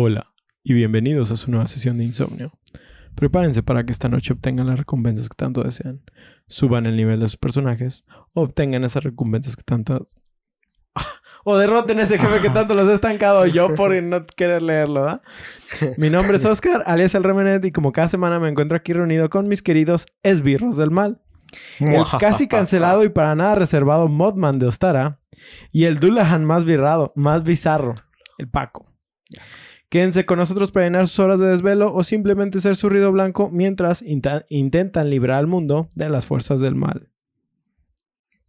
Hola y bienvenidos a su nueva sesión de insomnio. Prepárense para que esta noche obtengan las recompensas que tanto desean, suban el nivel de sus personajes, obtengan esas recompensas que tanto... o derroten ese jefe que tanto los ha estancado yo por no querer leerlo, ¿ah? Mi nombre es Oscar, alias El Remenet, y como cada semana me encuentro aquí reunido con mis queridos esbirros del mal. El casi cancelado y para nada reservado Modman de Ostara y el Dullahan más virrado, más bizarro, el Paco. Quédense con nosotros para llenar sus horas de desvelo o simplemente ser su ruido blanco mientras intentan librar al mundo de las fuerzas del mal.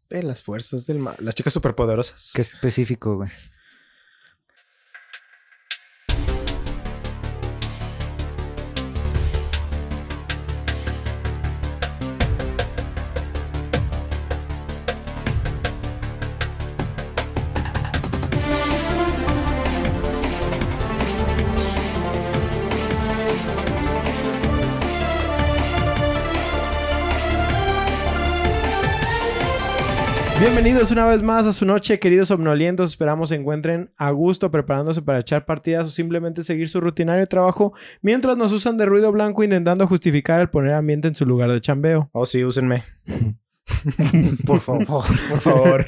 De las fuerzas del mal. Las chicas superpoderosas. Qué específico, güey. Bienvenidos una vez más a su noche, queridos somnolientos. Esperamos se encuentren a gusto preparándose para echar partidas o simplemente seguir su rutinario trabajo mientras nos usan de ruido blanco intentando justificar el poner ambiente en su lugar de chambeo. Oh, sí, úsenme. Por favor. Por favor.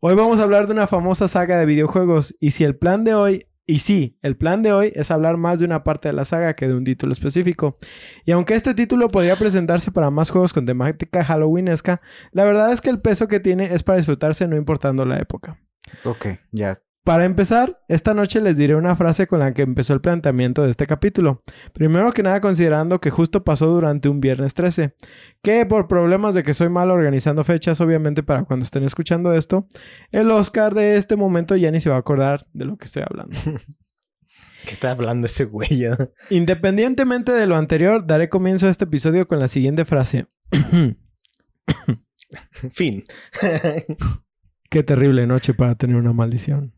Hoy vamos a hablar de una famosa saga de videojuegos y si el plan de hoy y sí, el plan de hoy es hablar más de una parte de la saga que de un título específico. Y aunque este título podría presentarse para más juegos con temática halloweenesca, la verdad es que el peso que tiene es para disfrutarse no importando la época. ok, ya. Para empezar, esta noche les diré una frase con la que empezó el planteamiento de este capítulo. Primero que nada considerando que justo pasó durante un viernes 13, que por problemas de que soy mal organizando fechas, obviamente para cuando estén escuchando esto, el Oscar de este momento ya ni se va a acordar de lo que estoy hablando. ¿Qué está hablando ese güey? eh? Independientemente de lo anterior, daré comienzo a este episodio con la siguiente frase. fin. Qué terrible noche para tener una maldición.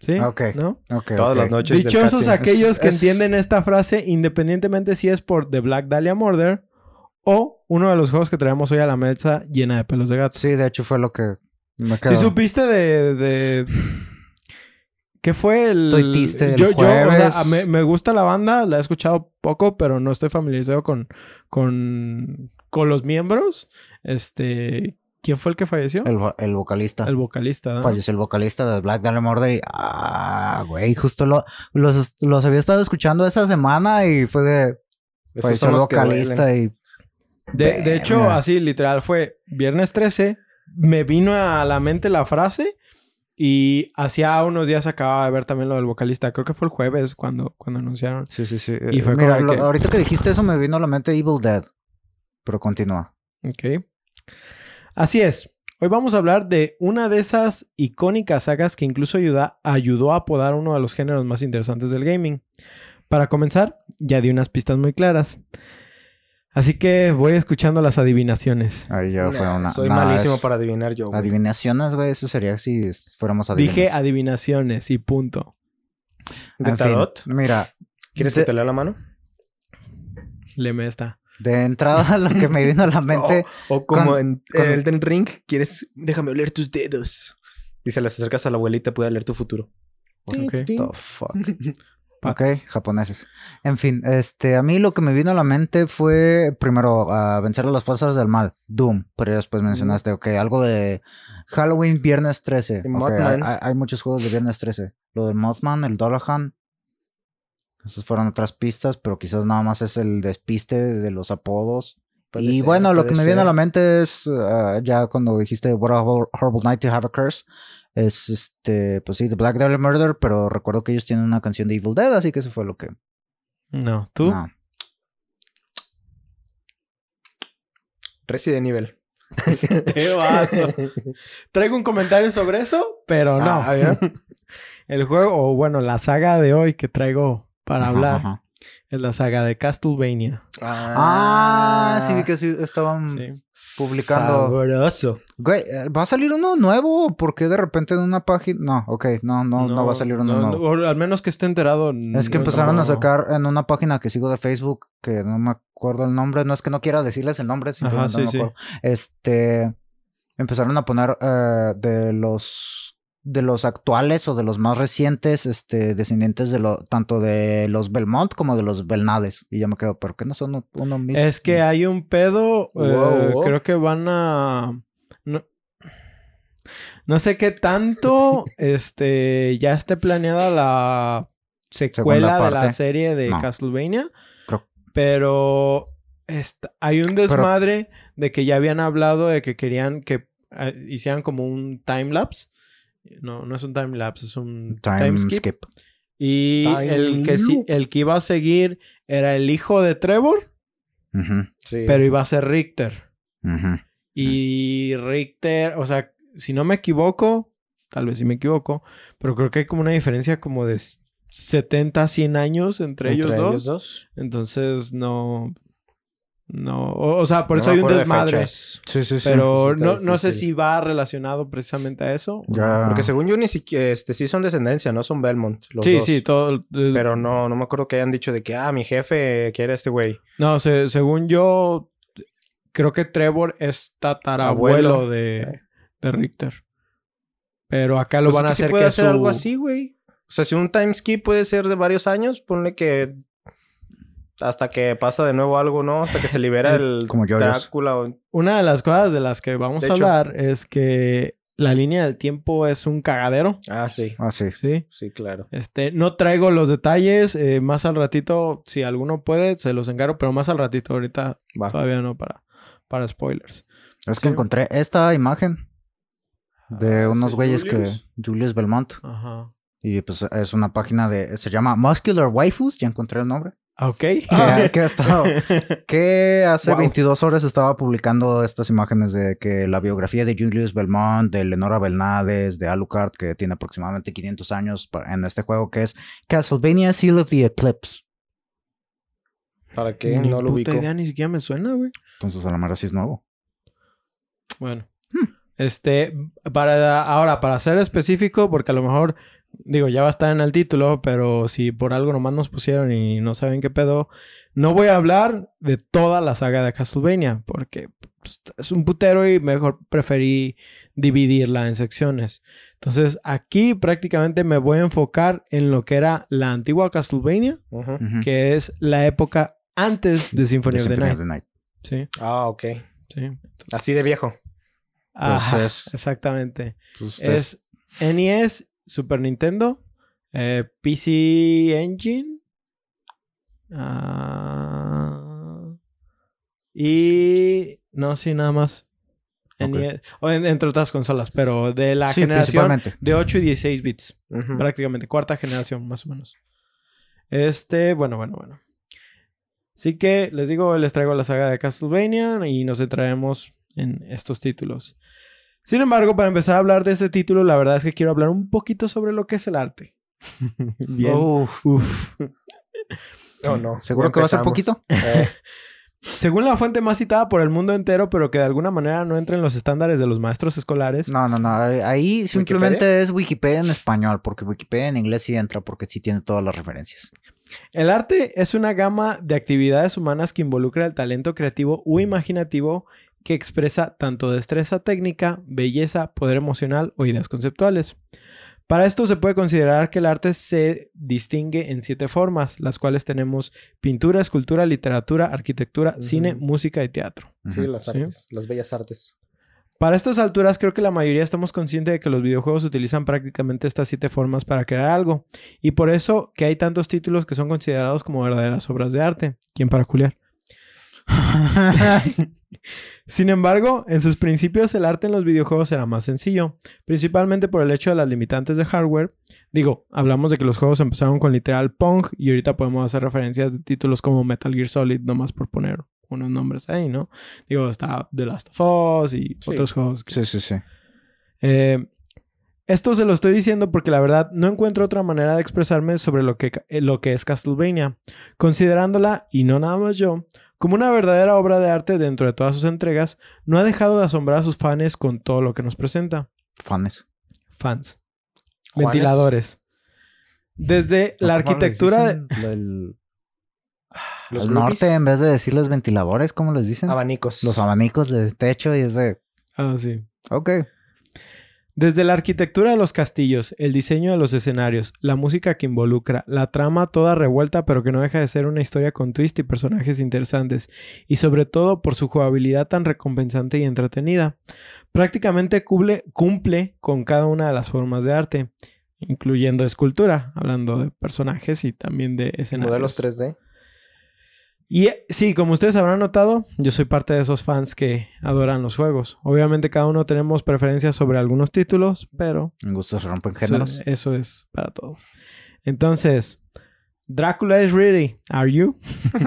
¿Sí? Ok. ¿No? Ok, Todas las noches Dichosos aquellos que es- entienden esta frase, independientemente si es por The Black Dahlia Murder o uno de los juegos que traemos hoy a la mesa llena de pelos de gato. Sí, de hecho fue lo que me Si quedó. supiste de, de- ¿Qué fue el...? El yo, yo, o sea, jueves. a- me, me gusta la banda, la he escuchado poco, pero no estoy familiarizado con, con, con los miembros. Este... ¿Quién fue el que falleció? El, vo- el vocalista. El vocalista. ¿no? Falleció el vocalista de Black Dahlia Murder y... Ah, güey, justo lo, los, los había estado escuchando esa semana y fue de... Esos Falleció el vocalista y... De, de hecho, así literal fue viernes 13. Me vino a la mente la frase y hacía unos días acababa de ver también lo del vocalista. Creo que fue el jueves cuando, cuando anunciaron. Sí, sí, sí. Y fue Mira, como lo- que- ahorita que dijiste eso me vino a la mente Evil Dead. Pero continúa. Ok. Así es. Hoy vamos a hablar de una de esas icónicas sagas que incluso ayuda, ayudó a apodar uno de los géneros más interesantes del gaming. Para comenzar, ya di unas pistas muy claras. Así que voy escuchando las adivinaciones. Ahí ya fue Nah, una... Soy malísimo es- para adivinar yo. güey. Adivinaciones, güey, eso sería si fuéramos adivinos. Dije adivinaciones y punto. ¿De En fin, Tarot? mira, ¿Quieres de- que te lea la mano? Leme esta. De entrada lo que me vino a la mente... O, o como con- en con- Elden Ring, ¿quieres? Déjame oler tus dedos. Y se las acercas a la abuelita, puede leer tu futuro. Ok. The fuck. Ok, japoneses. En fin, este, a mí lo que me vino a la mente fue primero a vencer a las fuerzas del mal, Doom, pero después mencionaste, ok, algo de Halloween, Viernes 13. De Ok, Mothman. hay, hay- hay muchos juegos de Viernes 13. Lo del Mothman, el Dollahan. Esas fueron otras pistas, pero quizás nada más es el despiste de los apodos. Puede y ser, bueno, lo que me viene a la mente es ah, ya cuando dijiste What a hor- horrible night to have a curse. Es este, pues sí, The Black Dahlia Murder, pero recuerdo que ellos tienen una canción de Evil Dead, así que eso fue lo que. No, tú. No. Resident Evil. Traigo un comentario sobre eso, pero no. Ah, a ver. El juego, o bueno, la saga de hoy que traigo para Ajá, hablar ajá. es la saga de Castlevania. Ah, sí vi que sí estaban Sí. publicando. Sabroso. Güey, eh, ¿va a salir uno nuevo? ¿Por qué de repente en una página? No, ok, no, no, no, va a salir uno no, nuevo. o al menos que esté enterado. Es que no- empezaron no- a sacar en una página que sigo de Facebook, que no me acuerdo el nombre, no es que no quiera decirles el nombre, simplemente Ajá, sí, no me sí. acuerdo. Este, empezaron a poner eh, de los de los actuales o de los más recientes este, descendientes de lo, tanto de los Belmont como de los Belnades. Y yo me quedo, ¿pero qué no son uno mismo? Es que hay un pedo. Wow, eh, wow. Creo que van a. No, no sé qué tanto este ya esté planeada la secuela de la serie de No. Castlevania. Creo- Pero esta- hay un desmadre de que ya habían hablado de que querían que eh, hicieran como un time lapse. No, no es un time lapse, es un Time, time, skip. skip. Y Time el que, loop. el que iba a seguir era el hijo de Trevor, Sí. pero iba a ser Richter. Y Richter, o sea, si no me equivoco, tal vez sí me equivoco, pero creo que hay como una diferencia como de 70 a 100 años entre, ellos, dos. Entonces, no. No. O, o sea, por No eso hay un de desmadre. Sí, sí, sí. Pero no, no sé si va relacionado precisamente a eso. Ya. Porque según yo ni siquiera, este, sí son descendencia, no son Belmont. Los sí, dos. sí, todo. Pero no, no me acuerdo que hayan dicho de que, ah, mi jefe quiere este güey. No, se- según yo, creo que Trevor es tatarabuelo Abuelo. de, de Richter. Pero acá lo Pues van a hacer puede que hacer su... algo así, güey. O sea, si un time skip puede ser de varios años, ponle que hasta que pasa de nuevo algo, ¿no? Hasta que se libera el Como. Drácula. o- Una de las cosas de las que vamos De a hecho. hablar es que la línea del tiempo es un cagadero, Ah, sí. Ah, sí. ¿sí? Sí, claro. Este, no traigo los detalles, eh, más al ratito, si alguno puede, se los encargo, pero más al ratito, ahorita Va. todavía no para, para spoilers. Es que Sí. encontré esta imagen de Ah, unos ¿ese güeyes Julius? que... Julius Belmont. Ajá. Y pues es una página de... Se llama Muscular Waifus. Ya encontré el nombre. Ok. Que, que ha estado- que hace Wow. 22 horas estaba publicando estas imágenes de que la biografía de Julius Belmont, de Lenora Belnades, de Alucard, que tiene aproximadamente 500 años en este juego, que es Castlevania Seal of the Eclipse. ¿Para qué? Ni no lo puta ubico. idea, ni siquiera me suena, güey. Entonces a la mera sí es nuevo. Bueno. Este, para ahora, para ser específico, porque a lo mejor, digo, ya va a estar en el título, pero si por algo nomás nos pusieron y no saben qué pedo, no voy a hablar de toda la saga de Castlevania, porque pues, es un putero y mejor preferí dividirla en secciones. Entonces, aquí prácticamente me voy a enfocar en lo que era la antigua Castlevania, que es la época antes de Symphony De of the Symphony Night. of the Night. Sí, Ah, ok. sí. Así de viejo. Ajá, es- exactamente. Pues, es- Es NES, Super Nintendo, eh, PC Engine. ah, y. No, sí, nada más. O en- entre otras consolas, pero de la sí, generación de 8 y 16 bits. Prácticamente, cuarta generación, más o menos. Este, bueno, bueno, bueno. Así que les digo, les traigo la saga de Castlevania y nos centraremos en estos títulos. Sin embargo, para empezar a hablar de este título, la verdad es que quiero hablar un poquito sobre lo que es el arte. Bien. Uf. Uf. No, no. ¿Seguro que va a ser poquito? Eh, Según la fuente más citada por el mundo entero, pero que de alguna manera no entra en los estándares de los maestros escolares, No, no, no. Ahí simplemente es Wikipedia en español, porque Wikipedia en inglés sí entra, porque sí tiene todas las referencias. El arte es una gama de actividades humanas que involucra el talento creativo u imaginativo que expresa tanto destreza técnica, belleza, poder emocional o ideas conceptuales. Para esto se puede considerar que el arte se distingue en siete formas, las cuales tenemos pintura, escultura, literatura, arquitectura, cine, música y teatro. sí, las Sí. artes. Las bellas artes. Para estas alturas creo que la mayoría estamos conscientes de que los videojuegos utilizan prácticamente estas siete formas para crear algo. Y por eso que hay tantos títulos que son considerados como verdaderas obras de arte. ¿Quién para culiar? Sin embargo, en sus principios el arte en los videojuegos era más sencillo, principalmente por el hecho de las limitantes de hardware. Digo, hablamos de que los juegos empezaron con literal Pong y ahorita podemos hacer referencias de títulos como Metal Gear Solid, nomás por poner unos nombres ahí, ¿no? Digo, está The Last of Us y Sí. otros juegos. que- Sí, sí, sí. eh, esto se lo estoy diciendo porque la verdad no encuentro otra manera de expresarme sobre lo que, lo que es Castlevania, considerándola, y no nada más yo, como una verdadera obra de arte dentro de todas sus entregas, no ha dejado de asombrar a sus fans con todo lo que nos presenta. Fanes. Fans. Juanes. Ventiladores. Desde la ¿Cómo les arquitectura... de-? El, Los el norte, en vez de decirles ventiladores, ¿cómo les dicen? abanicos. Los abanicos de techo y es de... Ah, sí. Ok. Desde la arquitectura de los castillos, el diseño de los escenarios, la música que involucra, la trama toda revuelta pero que no deja de ser una historia con twist y personajes interesantes, y sobre todo por su jugabilidad tan recompensante y entretenida. Prácticamente cumple, con cada una de las formas de arte, incluyendo escultura, hablando de personajes y también de escenarios. Modelos 3D. Y eh, sí, como ustedes habrán notado, yo soy parte de esos fans que adoran los juegos. Obviamente cada uno tenemos preferencias sobre algunos títulos, pero En gustos rompen eso, géneros. eso es para todos. Entonces, Drácula is ready. Are you?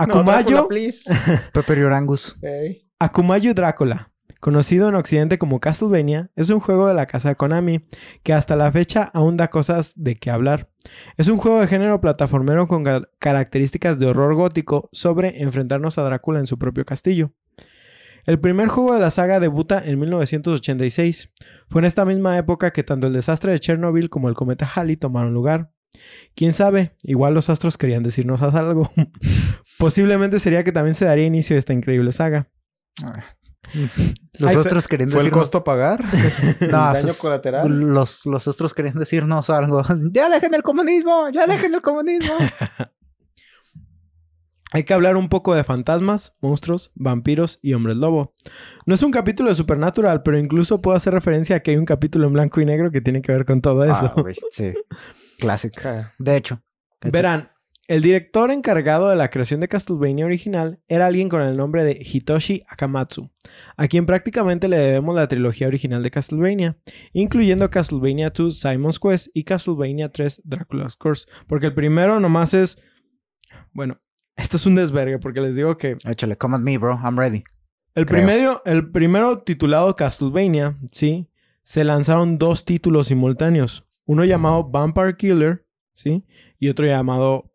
No, Akumayo, Drácula, please. Pepper Orangus. Ey. Akumayo Drácula, conocido en Occidente como Castlevania, es un juego de la casa de Konami que hasta la fecha aún da cosas de qué hablar. Es un juego de género plataformero con ca- características de horror gótico sobre enfrentarnos a Drácula en su propio castillo. El primer juego de la saga debuta en 1986. Fue en esta misma época que tanto el desastre de Chernobyl como el cometa Halley tomaron lugar. Quién sabe, igual los astros querían decirnos algo. Posiblemente sería que también se daría inicio a esta increíble saga. Los Ay, querían ¿Fue el costo a pagar? No, daño pues, colateral? Los, los otros querían decirnos algo. ¡Ya dejen el comunismo! ¡Ya dejen el comunismo! Hay que hablar un poco de fantasmas, monstruos, vampiros y hombres lobo. No es un capítulo de Supernatural, pero incluso puedo hacer referencia a que hay un capítulo en blanco y negro que tiene que ver con todo eso. Ah, sí. Clásico. Ja. De hecho. Verán, el director encargado de la creación de Castlevania original era alguien con el nombre de Hitoshi Akamatsu, a quien prácticamente le debemos la trilogía original de Castlevania, incluyendo Castlevania 2 Simon's Quest y Castlevania 3 Dracula's Curse, porque el primero nomás es... Bueno, esto es un desvergue porque les digo que Échale, come at me, bro. I'm ready. el primero, el primero titulado Castlevania, sí, se lanzaron dos títulos simultáneos. Uno llamado Vampire Killer, sí, y otro llamado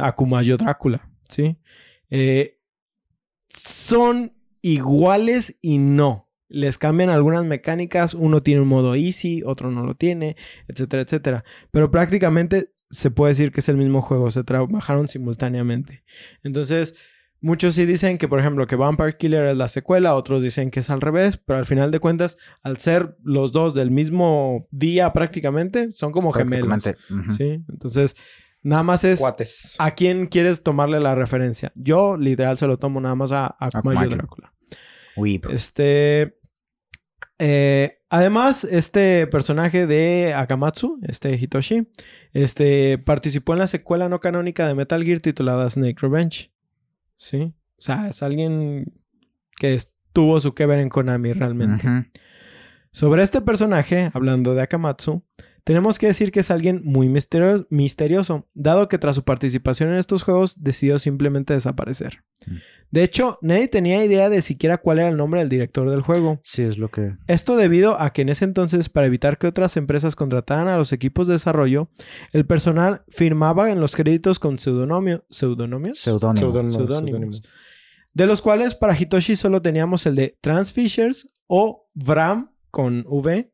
Akumayo Drácula, sí. Eh, son iguales y no. Les cambian algunas mecánicas. Uno tiene un modo easy, otro no lo tiene, etcétera, etcétera. Pero prácticamente se puede decir que es el mismo juego. Se trabajaron simultáneamente. Entonces, muchos sí dicen que, por ejemplo, que Vampire Killer es la secuela. Otros dicen que es al revés. Pero al final de cuentas, al ser los dos del mismo día prácticamente, son como gemelos. Sí. Entonces, nada más es... Cuates. ¿A quién quieres tomarle la referencia? Yo, literal, se lo tomo nada más a, a. Drácula. Weep. Este. eh, además, este personaje de Akamatsu, este Hitoshi, este, participó en la secuela no canónica de Metal Gear titulada Snake Revenge. ¿Sí? O sea, es alguien que tuvo su que ver en Konami realmente. Sobre este personaje, hablando de Akamatsu, tenemos que decir que es alguien muy misterio- misterioso, dado que tras su participación en estos juegos decidió simplemente desaparecer. Mm. De hecho, nadie tenía idea de siquiera cuál era el nombre del director del juego. Sí, es lo que... Esto debido a que en ese entonces, para evitar que otras empresas contrataran a los equipos de desarrollo, el personal firmaba en los créditos con pseudonomio- pseudonomios, Seudónimo. Seudónimo, Seudónimos. seudónimo. de los cuales para Hitoshi solo teníamos el de Transfishers o Bram con V,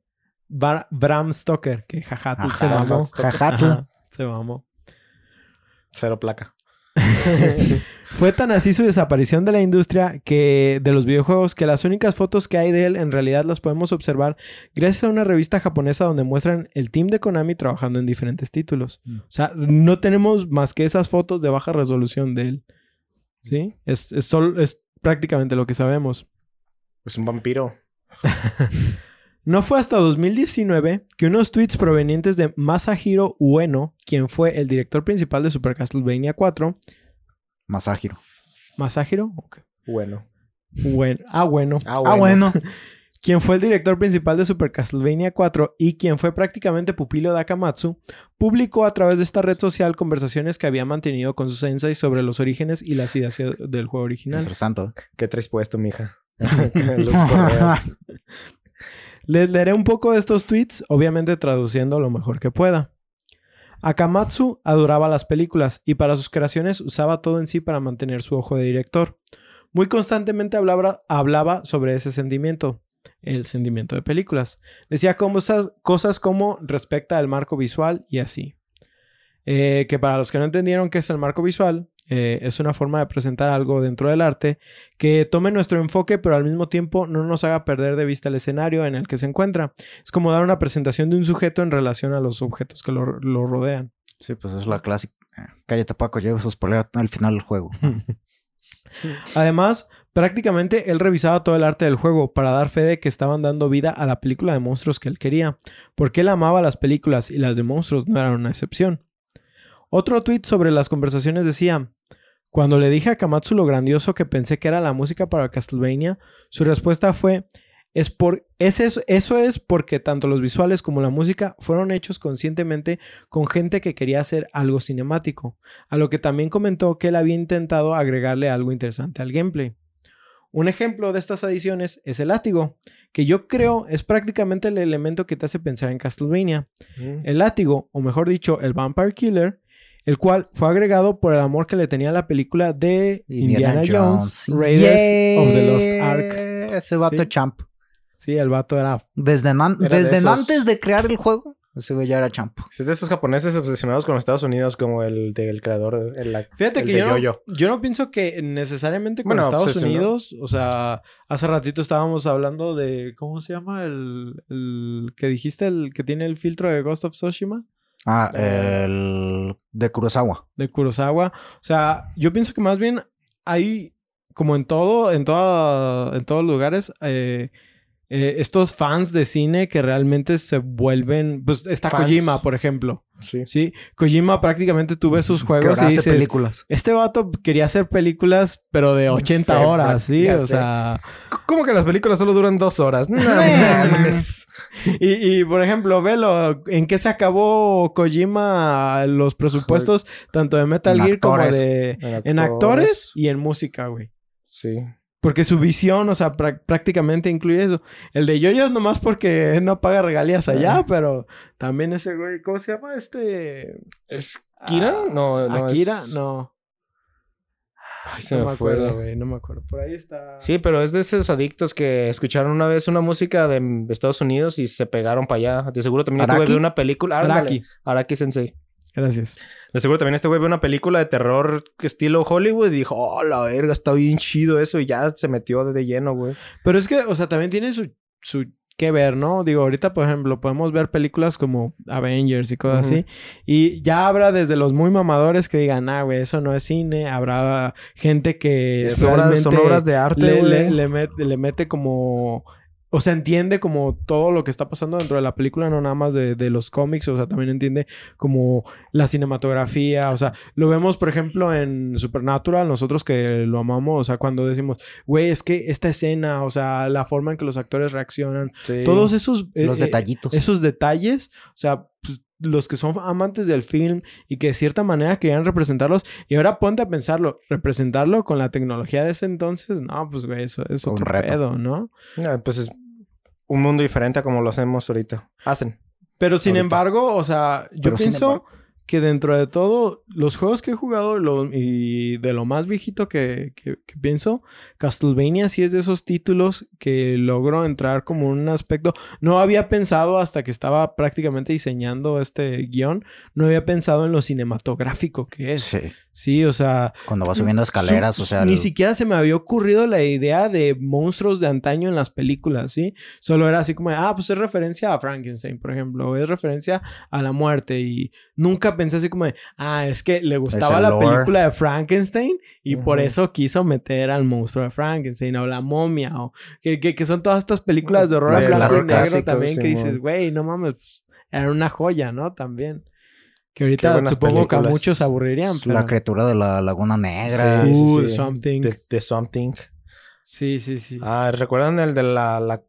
Bra- Bram Stoker, que jajatl Ajá, se mamó. jajatl. Se mamó. Cero placa. Fue tan así su desaparición de la industria que de los videojuegos que las únicas fotos que hay de él en realidad las podemos observar gracias a una revista japonesa donde muestran el team de Konami trabajando en diferentes títulos. Mm. O sea, no tenemos más que esas fotos de baja resolución de él. ¿Sí? Es, es prácticamente lo que sabemos. Es un vampiro. No fue hasta 2019 que unos tweets provenientes de Masahiro Ueno, quien fue el director principal de Super Castlevania 4, Masahiro. Masahiro, Ok. Bueno. Bueno, ah, bueno. Ah, Ah, bueno. quien fue el director principal de Super Castlevania 4 y quien fue prácticamente pupilo de Akamatsu, publicó a través de esta red social conversaciones que había mantenido con sus senseis sobre los orígenes y las ideas del juego original. Mientras tanto. ¿Qué traes puesto, mija? Los correos. Les leeré un poco de estos tweets, obviamente traduciendo lo mejor que pueda. Akamatsu adoraba las películas y para sus creaciones usaba todo en sí para mantener su ojo de director. Muy constantemente hablaba, sobre ese sentimiento, el sentimiento de películas. Decía cosas, cosas como respecta al marco visual y así. Eh, que para los que no entendieron qué es el marco visual, eh, es una forma de presentar algo dentro del arte que tome nuestro enfoque, pero al mismo tiempo no nos haga perder de vista el escenario en el que se encuentra. Es como dar una presentación de un sujeto en relación a los objetos que lo, lo rodean. Sí, pues es la clásica. eh, Cállate, Paco, lleva esos spoiler al final del juego. Además, prácticamente él revisaba todo el arte del juego para dar fe de que estaban dando vida a la película de monstruos que él quería, porque él amaba las películas y las de monstruos no eran una excepción. Otro tweet sobre las conversaciones decía, cuando le dije a Kamatsu lo grandioso que pensé que era la música para Castlevania, su respuesta fue, es por, es eso, eso es porque tanto los visuales como la música fueron hechos conscientemente con gente que quería hacer algo cinemático, a lo que también comentó que él había intentado agregarle algo interesante al gameplay. Un ejemplo de estas adiciones es el látigo, que yo creo es prácticamente el elemento que te hace pensar en Castlevania. Mm. El látigo, o mejor dicho, el Vampire Killer, el cual fue agregado por el amor que le tenía a la película de Indiana, Jones, Raiders of the Lost Ark. Ese vato Sí. champ. Sí, el vato era Desde, de desde esos- antes de crear el juego, ese güey ya era champ. Es de esos japoneses obsesionados con los Estados Unidos como el del creador el, la- Fíjate el que de yo no, yo no pienso que necesariamente con Bueno, Estados. Unidos, o sea, hace ratito estábamos hablando de, ¿cómo se llama? El, el que dijiste, el que tiene el filtro de Ghost of Tsushima, Ah, Eh. el de Kurosawa. de Kurosawa. O sea, yo pienso que más bien hay, como en todo, en, toda, en todos lugares, eh, eh, estos fans de cine que realmente se vuelven, pues está Fans. Kojima, por ejemplo, Sí. ¿sí? Kojima prácticamente tú ves sus juegos y hace dices, películas. Este vato quería hacer películas, pero de 80 Ya horas, ¿sí? sé. O sea... ¿Cómo que las películas solo duran dos horas? No. Y, y, por ejemplo, velo, ¿en qué se acabó Kojima los presupuestos tanto de Metal En Gear como actores. de... En En actores y en música, güey. Sí. Porque su visión, o sea, prá- prácticamente incluye eso. El de Yoyo es nomás porque no paga regalías allá, Ah. pero también ese güey, ¿cómo se llama? Este... ¿Es Kira? Ah, no, no. Akira, es- no. Ay, se No me me acuerdo, güey. No me acuerdo. Por ahí está... Sí, pero es de esos adictos que escucharon una vez una música de Estados Unidos y se pegaron para allá. De seguro también ¿Araki? vio una película. Araki. Araki Sensei. Gracias. De seguro también este güey vio una película de terror estilo Hollywood y dijo, oh, la verga, está bien chido eso. Y ya se metió de lleno, güey. Pero es que, o sea, también tiene su, su que ver, ¿no? Digo, ahorita, por ejemplo, podemos ver películas como Avengers y cosas así. Y ya habrá desde los muy mamadores que digan, ah, güey, eso no es cine. Habrá gente que obras- son obras de arte, le, güey. le, le met- le mete como... O sea, entiende como todo lo que está pasando dentro de la película, no nada más de, de los cómics, o sea, también entiende como la cinematografía, o sea, lo vemos, por ejemplo, en Supernatural, nosotros que lo amamos, o sea, cuando decimos, güey, es que esta escena, o sea, la forma en que los actores reaccionan, Sí. todos esos... eh, Los eh, detallitos. esos detalles, o sea, pues, los que son amantes del film y que de cierta manera querían representarlos. Y ahora ponte a pensarlo, representarlo con la tecnología de ese entonces, no, pues güey, eso es Un otro reto. pedo, ¿no? Ah, pues es un mundo diferente a como lo hacemos ahorita. Hacen. Pero sin Ahorita. embargo, o sea, yo Pero pienso embargo. Que dentro de todo, los juegos que he jugado lo- y de lo más viejito que, que- que pienso, Castlevania sí es de esos títulos que logró entrar como un aspecto. No había pensado hasta que estaba prácticamente diseñando este guion, no había pensado en lo cinematográfico que es. Sí. Sí, o sea, Cuando va subiendo escaleras, su- o sea. Ni el- siquiera se me había ocurrido la idea de monstruos de antaño en las películas, ¿sí? Solo era así como, ah, pues es referencia a Frankenstein, por ejemplo, o es referencia a la muerte. Y nunca pensé así como de, ah, es que le gustaba la lore. película de Frankenstein y por eso quiso meter al monstruo de Frankenstein o la momia, o que, que, que son todas estas películas de horror en blanco y negro también que dices, güey, no mames, pues, era una joya, ¿no? También. Que ahorita supongo que a muchos aburrirían. La criatura de la Laguna Negra. Sí, sí, Uh, sí. The Swamp Thing. The, The Swamp Thing. Sí, sí, sí. Ah, ¿recuerdan el de la, la,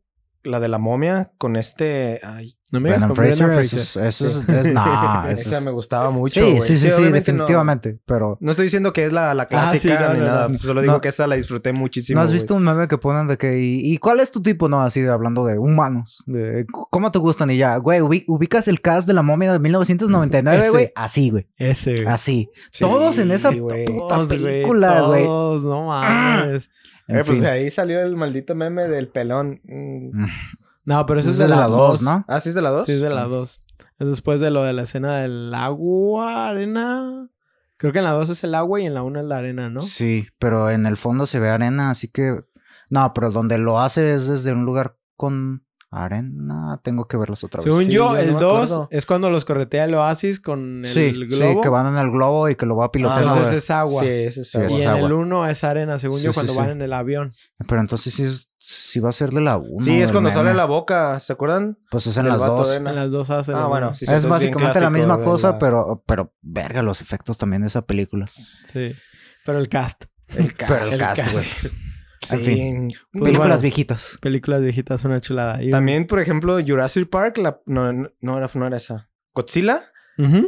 la de la momia con este... Ay, no me Brendan Fraser. Fraser. Eso es. Eso es, es- nah, eso esa es- me gustaba mucho, Sí, güey. sí, sí, sí, no- definitivamente. Pero. No, estoy diciendo que es la, la clásica Ah, sí, no, ni no, nada. no. Solo digo No. que esa la disfruté muchísimo, ¿No has visto un meme que ponen de que, y, y cuál es tu tipo, no? Así de hablando de humanos. De, ¿Cómo te gustan? Y ya, güey, ubi- ubicas el cast de la momia de 1999, Ese. güey. Así, güey. Ese, güey. Así. Sí, Todos en esa güey. puta Todos, güey, película, güey. Todos, no mames. En Eh, pues de ahí salió el maldito meme del pelón. Mm. No, pero eso Es es de la 2, dos, ¿no? ¿no? Ah, ¿sí es de la 2? Sí, es de la 2. Es después de lo de la escena del agua, arena. Creo que en la 2 es el agua y en la 1 es la arena, ¿no? Sí, pero en el fondo se ve arena, así que... No, pero donde lo hace es desde un lugar con arena. Tengo que verlas otra vez. Según Sí, yo, el no me 2 acuerdo. es cuando los corretea el oasis con el sí, globo. sí, que van en el globo y que lo va piloteando. Entonces es agua. Sí, ese es Sí, agua. es y en agua. el 1 es arena, según Sí, yo, cuando sí. van en el avión. Pero entonces sí, es- sí va a ser de la 1. Sí, es cuando sale la boca, ¿se acuerdan? Pues es en las dos. En las dos hacen Ah, bueno, es básicamente la misma cosa, la- pero, pero verga los efectos también de esa película. Sí. Pero el cast. El Pero el cast. cast, güey. Sí. En fin. Pues Películas bueno. viejitas. Películas viejitas, una chulada. Y- También, por ejemplo, Jurassic Park, la... no, no, no era, no era esa. Godzilla,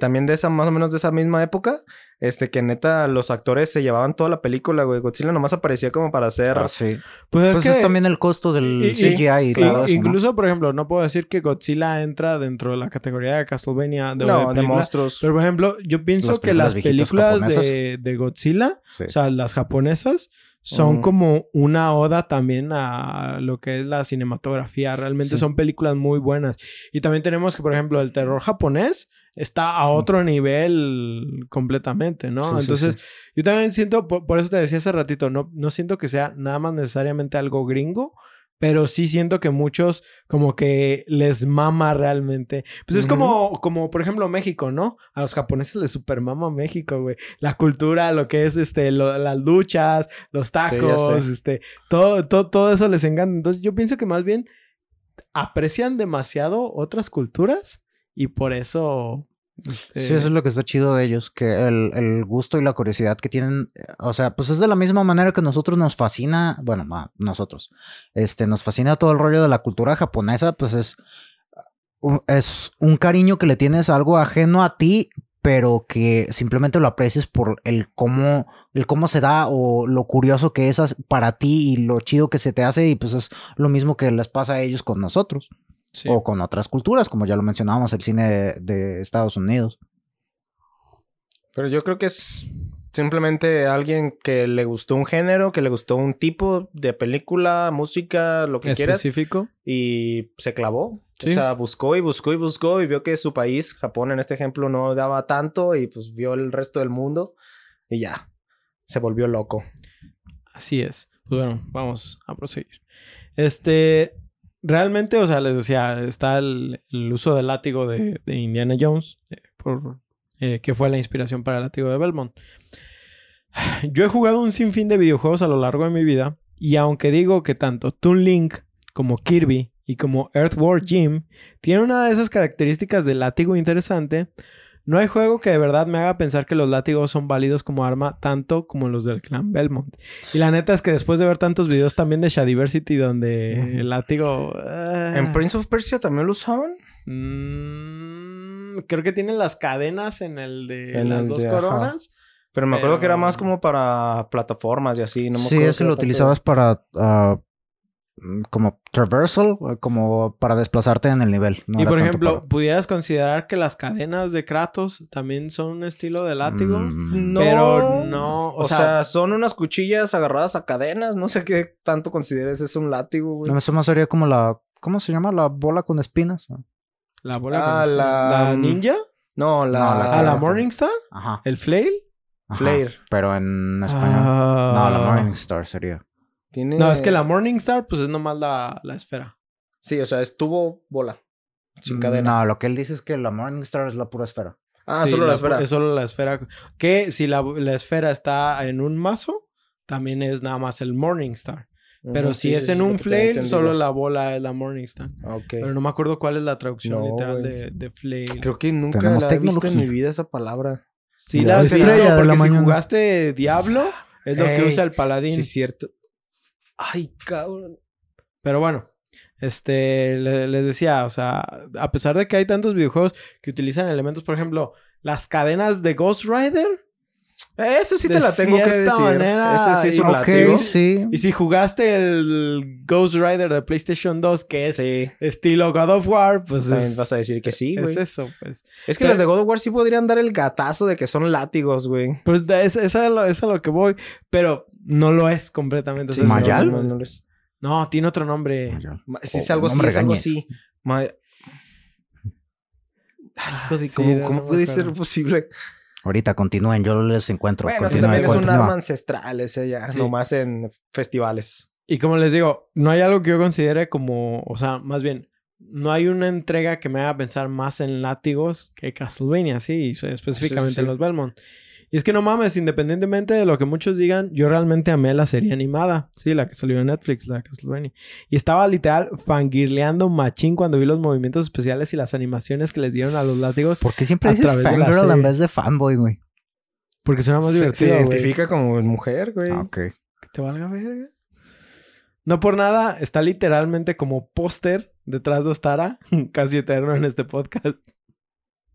también de esa, más o menos de esa misma época. Este, que neta, los actores se llevaban toda la película, güey. Godzilla nomás aparecía como para hacer... Ah, sí. Pues es Pues que es también el costo del y- y- CGI y i- todo eso, ¿no? incluso, por ejemplo, no puedo decir que Godzilla entra dentro de la categoría de Castlevania de, no, de monstruos. Pero, por ejemplo, yo pienso Las que las películas de, de Godzilla, Sí. o sea, las japonesas, son como una oda también a lo que es la cinematografía. Realmente Sí. son películas muy buenas. Y también tenemos que, por ejemplo, el terror japonés está a otro nivel completamente, ¿no? Sí, Entonces, sí. yo también siento, por, por eso te decía hace ratito, no, no siento que sea nada más necesariamente algo gringo, pero sí siento que muchos como que les mama realmente. Pues es como, como por ejemplo México, ¿no? A los japoneses les super mama México, güey. La cultura, lo que es este, lo- las luchas, los tacos, este, todo, todo, todo eso les encanta. Entonces yo pienso que más bien aprecian demasiado otras culturas y por eso... este, Sí, eso es lo que está chido de ellos, que el, gusto y la curiosidad que tienen, o sea, pues es de la misma manera que nosotros nos fascina, bueno, ma- nosotros, este, nos fascina todo el rollo de la cultura japonesa, pues es, es un cariño que le tienes algo ajeno a ti, pero que simplemente lo aprecies por el cómo, el cómo se da o lo curioso que es para ti y lo chido que se te hace y pues es lo mismo que les pasa a ellos con nosotros sí. o con otras culturas, como ya lo mencionábamos, el cine de, de Estados Unidos. Pero yo creo que es simplemente alguien que le gustó un género, que le gustó un tipo de película, música, lo que quieras. específico. Y se clavó. Sí. O sea, buscó y buscó y buscó y vio que su país, Japón en este ejemplo, no daba tanto y pues vio el resto del mundo y ya. Se volvió loco. Así es. Pues bueno, vamos a proseguir. Este, realmente, o sea, les decía, está el, uso del látigo de, de Indiana Jones, eh, por, eh, que fue la inspiración para el látigo de Belmont. Yo he jugado un sinfín de videojuegos a lo largo de mi vida y aunque digo que tanto Toon Link como Kirby y como Earthworm Jim tienen una de esas características del látigo interesante, no hay juego que de verdad me haga pensar que los látigos son válidos como arma tanto como los del clan Belmont. Y la neta es que después de ver tantos videos también de Shadiversity donde el látigo... ah, ¿En Prince of Persia también lo usaban? mm, creo que tienen las cadenas en el de En las el dos de- ajá. coronas. Pero me acuerdo que era más como para plataformas y así. No me sí, acuerdo ese lo utilizabas para ah, como traversal, como para desplazarte en el nivel. no y por ejemplo, para- ¿pudieras considerar que las cadenas de Kratos también son un estilo de látigo? Mm, No. Pero no, o, O, sea, sea, son unas cuchillas agarradas a cadenas. No sé qué tanto consideres es un látigo, güey. No, eso más sería como la. ¿Cómo se llama? La bola con espinas. la bola Ah, con- la- la ninja, No, la... No, la a la Ah, Morningstar, Ajá. el flail. ajá. Flare. Pero en español. Ah. No, la Morningstar sería. Tiene... No, es que la Morningstar pues es nomás la, la esfera. Sí, o sea, estuvo bola. Sin Mm, cadena. No, lo que él dice es que la Morningstar es la pura esfera. Ah, Sí, solo la esfera. Es solo la esfera. Que si la, la esfera está en un mazo, también es nada más el Morningstar. Pero si sí, es sí, en un flail, solo la bola es la Morningstar. Ok. Pero no me acuerdo cuál es la traducción No, literal de, de flail. Creo que nunca Tenemos la he visto en mi vida esa palabra. Sí, La la has visto porque si mañana. jugaste Diablo, es lo que usa el paladín. Sí, es cierto. Ay, cabrón. Pero bueno, este, le- les decía, o sea, a pesar de que hay tantos videojuegos que utilizan elementos, por ejemplo, las cadenas de Ghost Rider. Ese sí De te la tengo que decir. manera, Ese sí es un ok, látigo. sí. Y si jugaste el Ghost Rider de PlayStation 2, que es Sí. estilo God of War, pues También es, vas a decir que sí, es eso, pues. Es que Pero- las de God of War sí podrían dar el gatazo de que son látigos, güey. Pues es, es a lo, es a lo que voy, pero no lo es completamente. o sea, Sí, es- ¿Mayal? No, no les- No, tiene otro nombre. Ma- Sí, Oh, es algo no así, es algo regañes. así. Ma- Ay, hijo de... Sí, ¿Cómo, no, no puede ser posible? Ahorita continúen, yo les encuentro. Bueno, también es un continúa. arma ancestral, ese ya, Sí. nomás en festivales. Y como les digo, no hay algo que yo considere como, o sea, más bien, no hay una entrega que me haga pensar más en látigos que Castlevania, sí, y so- específicamente Sí, sí, en los Belmont. Y es que no mames, independientemente de lo que muchos digan, yo realmente amé la serie animada, sí, la que salió en Netflix, la de Castlevania. Y estaba literal fangirleando machín cuando vi los movimientos especiales y las animaciones que les dieron a los látigos, ¿Por qué siempre dices fangirl en vez de fanboy, güey? porque suena más Se, se divertido, güey. identifica como mujer, güey. Ah, ok. Que te valga verga. No por nada, está literalmente como póster detrás de Ostara, casi eterno en este podcast.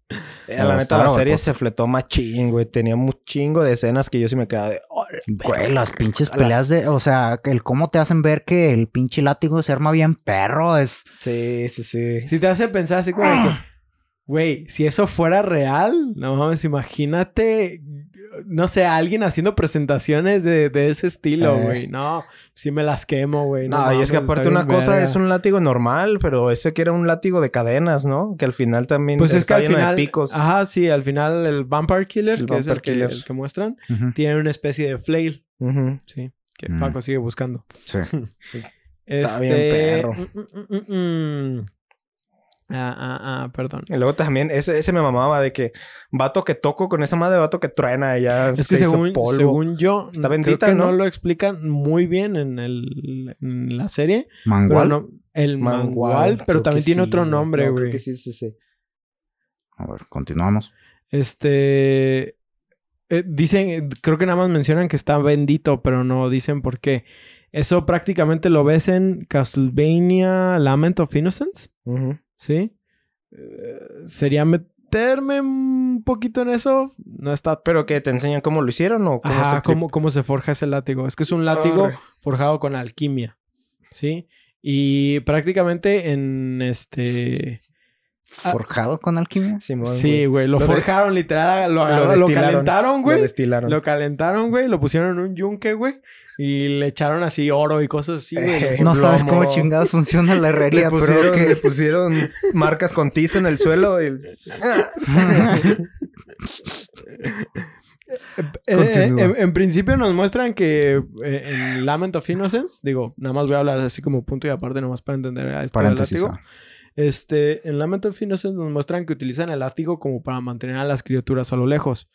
Eh, la neta, la serie se fletó machín, güey. Tenía un chingo de escenas que yo sí me quedaba de... "Oh, Güey, las pinches Las- peleas de... O sea, el cómo te hacen ver que el pinche látigo se arma bien perro es... Sí, sí, sí. Si te hace pensar así como que, güey, si eso fuera real, no mames, imagínate, no sé, alguien haciendo presentaciones de, de ese estilo, Eh. güey. No, si me las quemo, güey. No, y es que aparte una cosa verga. es un látigo normal, pero ese que era un látigo de cadenas, ¿no? Que al final también Pues es que al lleno final, de picos. ajá, sí, al final el Vampire Killer, El que es el que, Killer. el que muestran, tiene una especie de flail, sí, que Mm. Paco sigue buscando. Sí. Está bien Este, perro. mm, mm, mm, mm. Ah, ah, ah, perdón. Y luego también, ese, ese me mamaba de que vato que toco con esa madre, vato que truena ya Es se que hizo según, polvo. según yo, Está creo bendita, que no ¿no? lo explican muy bien en, el, en la serie. Pero Mangual. no, el mangual, Mangual, pero también tiene sí, otro nombre, No, güey. creo que sí, sí, sí. A ver, continuamos. Este. eh, dicen, creo que nada más mencionan que está bendito, pero no dicen por qué. Eso prácticamente lo ves en Castlevania Lament of Innocence, Ujú. ¿Sí? Eh, sería meterme un poquito en eso. No está. Pero que te enseñan cómo lo hicieron o cómo Ajá, cómo, cómo se forja ese látigo. Es que es un látigo Arre. forjado con alquimia, ¿sí? Y prácticamente en este... Ah. ¿Forjado con alquimia? Simón, Sí, güey, lo, Lo de- forjaron literal, lo, Lo lo destilaron. calentaron, Lo güey. destilaron. Lo calentaron, güey, lo pusieron en un yunque, güey. Y le echaron así oro y cosas así, güey. Eh, No sabes cómo chingados funciona la Le herrería, pero pusieron, que... le pusieron marcas con tiza en el suelo y... Eh, en principio nos muestran que eh, en Lament of Innocence, digo, nada más voy a hablar así como punto y aparte, nomás para entender a esto Este, en Lament of Innocence nos muestran que utilizan el látigo como para mantener a las criaturas a lo lejos.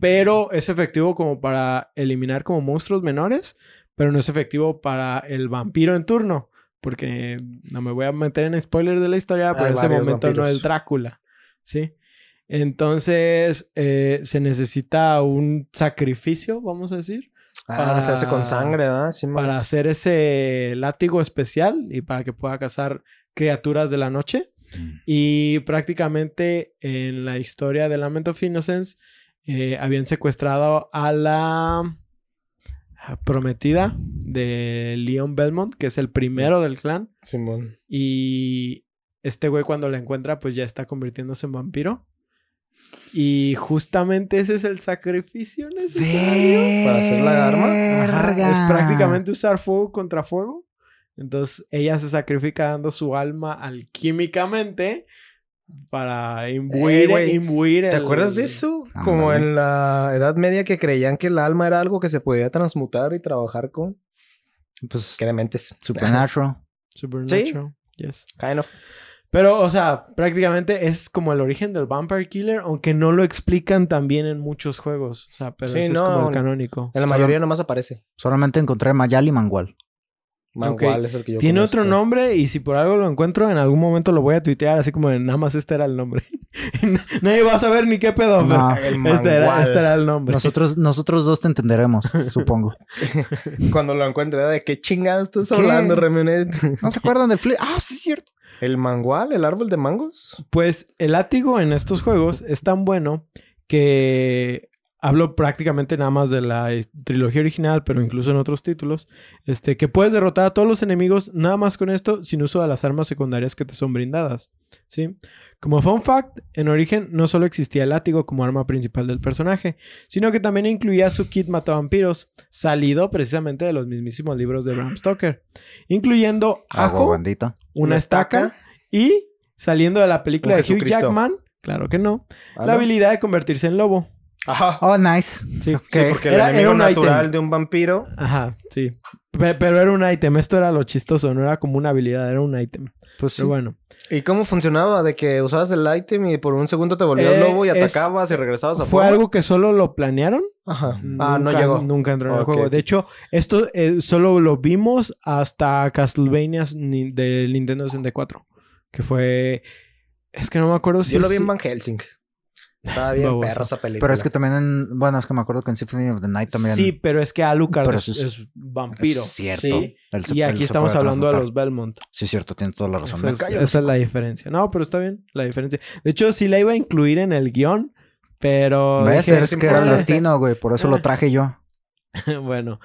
Pero es efectivo como para eliminar como monstruos menores, pero no es efectivo para el vampiro en turno. Porque no me voy a meter en spoilers de la historia, pero en ese momento no vampiros. es Drácula. ¿Sí? Entonces, eh, se necesita un sacrificio, vamos a decir, Ah, se hace con sangre, ¿verdad? Sí, para hacer ese látigo especial y para que pueda cazar criaturas de la noche. Y prácticamente en la historia de Lament of Innocence eh, habían secuestrado a la prometida de Leon Belmont, que es el primero del clan. Simón. Y este güey cuando la encuentra pues ya está convirtiéndose en vampiro. Y justamente ese es el sacrificio necesario. Para hacer la arma. Ajá. Es prácticamente usar fuego contra fuego. Entonces ella se sacrifica dando su alma alquímicamente para imbuir, Eh, imbuir ¿Te el- acuerdas de eso? Como Ándale. en la Edad Media que creían que el alma era algo que se podía transmutar y trabajar con. Pues, Qué dementes. Supernatural. Supernatural. Yes. Kind of. Pero, o sea, prácticamente es como el origen del Vampire Killer, aunque no lo explican también en muchos juegos. O sea, pero Sí, ese no, es como el canónico. En la Solo- mayoría nomás aparece. Solamente encontré Mayal y Mangual. Mangual es el que yo Tiene conozco. otro nombre y si por algo lo encuentro, en algún momento lo voy a tuitear así como de nada más este era el nombre. Nadie va a saber ni qué pedo. No, pero el este, era, este era el nombre. Nosotros, nosotros dos te entenderemos, supongo. Cuando lo encuentre, ¿de qué chingados estás ¿Qué? hablando, Remionet? ¿No se acuerdan del flip? Ah, sí, es cierto. ¿El mangual? ¿El árbol de mangos? Pues el látigo en estos juegos es tan bueno que hablo prácticamente nada más de la eh, trilogía original, pero incluso en otros títulos, este, que puedes derrotar a todos los enemigos nada más con esto sin uso de las armas secundarias que te son brindadas, ¿sí? Como fun fact, en origen no solo existía el látigo como arma principal del personaje, sino que también incluía su kit matavampiros, salido precisamente de los mismísimos libros de Bram Stoker, incluyendo ajo, una Una estaca estaca. y saliendo de la película de Hugh. Jackman, claro que no, ¿Ah, la habilidad de convertirse en lobo. Ajá. Oh, nice. Sí. Sí, porque el Era- enemigo era un natural ítem. de un vampiro. Ajá, sí. Pe- Pero era un ítem. Esto era lo chistoso. No era como una habilidad, era un ítem. Pues sí. Pero bueno. ¿Y cómo funcionaba? De que usabas el ítem y por un segundo te volvías Eh, lobo y es- atacabas y regresabas a ¿Fue forma? algo que solo lo planearon? Ajá. Nunca, ah, no llegó. Nunca entró en el juego. De hecho, esto eh, solo lo vimos hasta Castlevania ni- del Nintendo 64. Que fue... Es que no me acuerdo si... Yo lo vi en Van Helsing. Estaba bien Baboso. perra esa película. Pero es que también en... Bueno, es que me acuerdo que en Symphony of the Night también... Sí, pero es que Alucard es, es- es vampiro. Es cierto. Sí. Él se- Y aquí estamos hablando de los Belmont. Sí, cierto. Tienes toda la razón. Esa Me es, callo. esa es la diferencia. No, pero está bien la diferencia. De hecho, sí la iba a incluir en el guion, pero... ¿Ves? dije, Es que era el destino, güey. Por eso lo traje yo. bueno,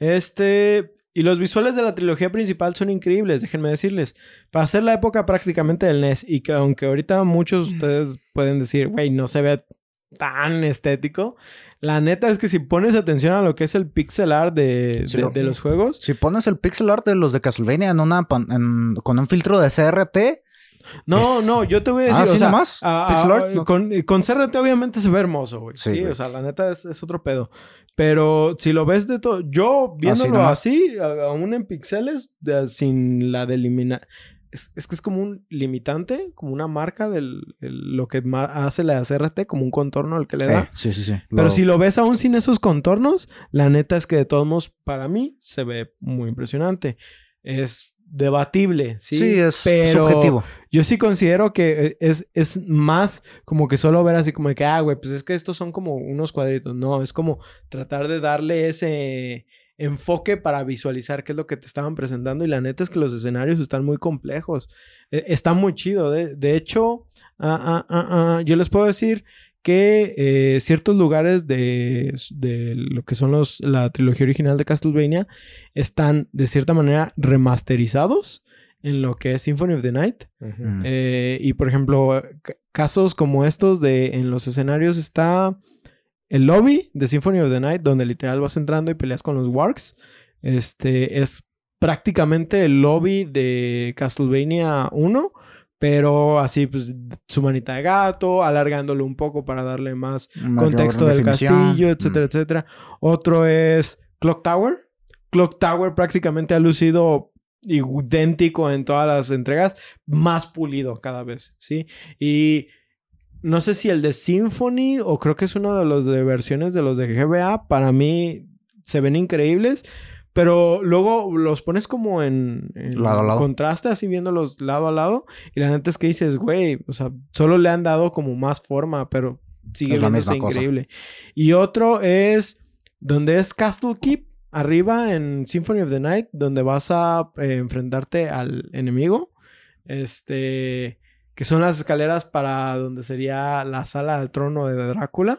este... Y los visuales de la trilogía principal son increíbles, déjenme decirles. Para hacer la época prácticamente del NES, y que aunque ahorita muchos de ustedes pueden decir, güey, no se ve tan estético, la neta es que si pones atención a lo que es el pixel art de, Sí, de- lo- de los juegos, Si pones el pixel art de los de Castlevania en una pan- en- con un filtro de CRT, No, Es- no, yo te voy a Ah, decir, o ¿sí sea, nomás? ah, ¿Pixel art? ah, No. con, con CRT obviamente se ve hermoso, güey. Sí, Sí, o sea, la neta es, es otro pedo. Pero si lo ves de todo, yo viéndolo así, aún en píxeles, sin la de eliminar, es, es que es como un limitante, como una marca de lo que hace la CRT, como un contorno al que le da. eh, sí, sí, sí. Pero Lo- si lo ves aún sin esos contornos, la neta es que de todos modos, para mí, se ve muy impresionante. Es debatible, sí. sí, es pero subjetivo. yo sí considero que eh, es, es más como que solo ver así como de que, ah, güey, pues es que estos son como unos cuadritos. No, es como tratar de darle ese enfoque para visualizar qué es lo que te estaban presentando. Y la neta es que los escenarios están muy complejos. Eh, está muy chido. De, de hecho, ah, ah, ah, yo les puedo decir que eh, ciertos lugares de, de lo que son los, la trilogía original de Castlevania están de cierta manera remasterizados en lo que es Symphony of the Night. Eh, y por ejemplo, ca- casos como estos de en los escenarios está el lobby de Symphony of the Night, donde literal vas entrando y peleas con los Wargs. Este es prácticamente el lobby de Castlevania 1, pero así, pues, su manita de gato, alargándolo un poco para darle más Mayor contexto del definición. castillo, etcétera, Mm. etcétera. Otro es Clock Tower. Clock Tower prácticamente ha lucido idéntico en todas las entregas, más pulido cada vez, ¿sí? Y no sé si el de Symphony o creo que es uno de los de versiones de los de GBA, para mí se ven increíbles. Pero luego los pones como en, en Lado a lado. contraste, así viéndolos lado a lado. Y la neta es que dices, güey, o sea, solo le han dado como más forma, pero sigue viéndose cosa. increíble. Y otro es donde es Castle Keep, arriba en Symphony of the Night, donde vas a eh, enfrentarte al enemigo. Este, que son las escaleras para donde sería la sala del trono de Drácula.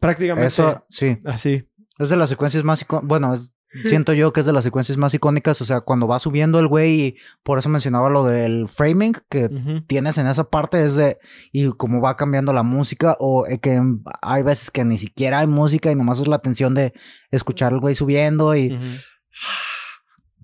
Prácticamente Eso, sí. así. Es de las secuencias más icónicas. Bueno, es- siento yo que es de las secuencias más icónicas. O sea, cuando va subiendo el güey, y por eso mencionaba lo del framing que tienes en esa parte, es de. Y cómo va cambiando la música, o eh, que hay veces que ni siquiera hay música y nomás es la atención de escuchar al güey subiendo y.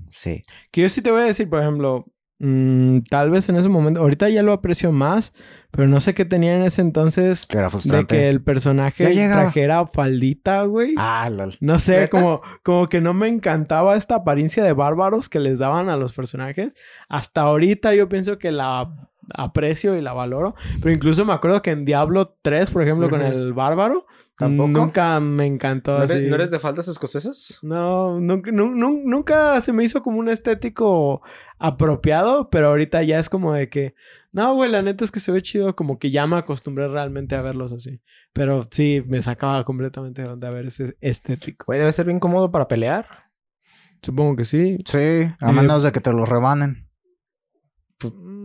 Sí. Que yo sí te voy a decir, por ejemplo, mm, tal vez en ese momento, ahorita ya lo aprecio más, pero no sé qué tenía en ese entonces Que era de que el personaje trajera faldita, güey. Ah, lol. No sé, ¿Neta? como, como que no me encantaba esta apariencia de bárbaros que les daban a los personajes. Hasta ahorita yo pienso que la aprecio y la valoro. Pero incluso me acuerdo que en Diablo 3, por ejemplo, con el bárbaro, ¿Tampoco? nunca me encantó ¿No así. eres, ¿no eres de faldas escocesas? No, nunca, nu- nu- nunca se me hizo como un estético apropiado, pero ahorita ya es como de que, no, güey, la neta es que se ve chido, como que ya me acostumbré realmente a verlos así. Pero sí, me sacaba completamente de onda ver ese estético. Güey, debe ser bien cómodo para pelear. Supongo que sí. Sí, a menos de que te lo rebanen.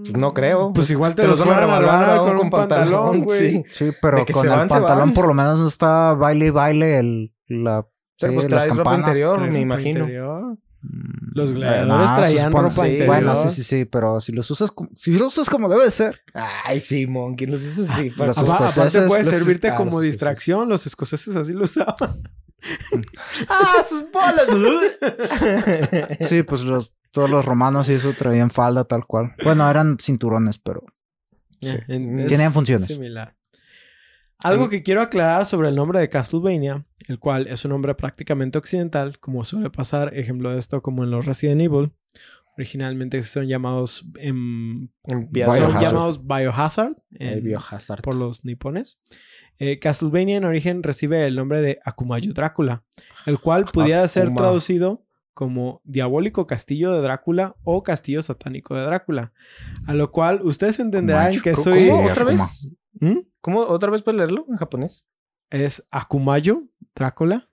Pues no creo. Pues igual te, te los los rebanar rebanar aún con con un pantalón, güey. sí. Sí, pero con el van, pantalón por lo menos no está baile y baile el, la, Pero sí, pues las traes ropa campanas. interior, Traes me ropa imagino. interior. Mm, Los eh, gladiadores no, traían supone- ropa sí, interior. Bueno, sí, sí, sí, pero si los usas como, si los usas como debe ser. Ay, sí, Monkey, los dices así. Los Apa- aparte escoceses, puede los- servirte ah, los como escoceses. distracción. Los escoceses así lo usaban. ¡Ah, sus bolas! Sí, pues los, todos los romanos y eso traían falda tal cual. Bueno, eran cinturones, pero Eh, Mm, Tienen funciones. Similar. Algo que quiero aclarar sobre el nombre de Castlevania, el cual es un nombre prácticamente occidental, como suele pasar, ejemplo de esto como en los Resident Evil. Originalmente son llamados em, En son Biohazard. llamados Biohazard El en- Biohazard. por los nipones. Eh, Castlevania en origen recibe el nombre de Akumayo Drácula, el cual pudiera ser traducido como Diabólico Castillo de Drácula o Castillo Satánico de Drácula. A lo cual ustedes entenderán que ¿Cómo? soy... Sí, ¿Otra Akuma. vez? ¿Mm? ¿Cómo? ¿Otra vez puedes leerlo en japonés? Es Akumayo Drácula.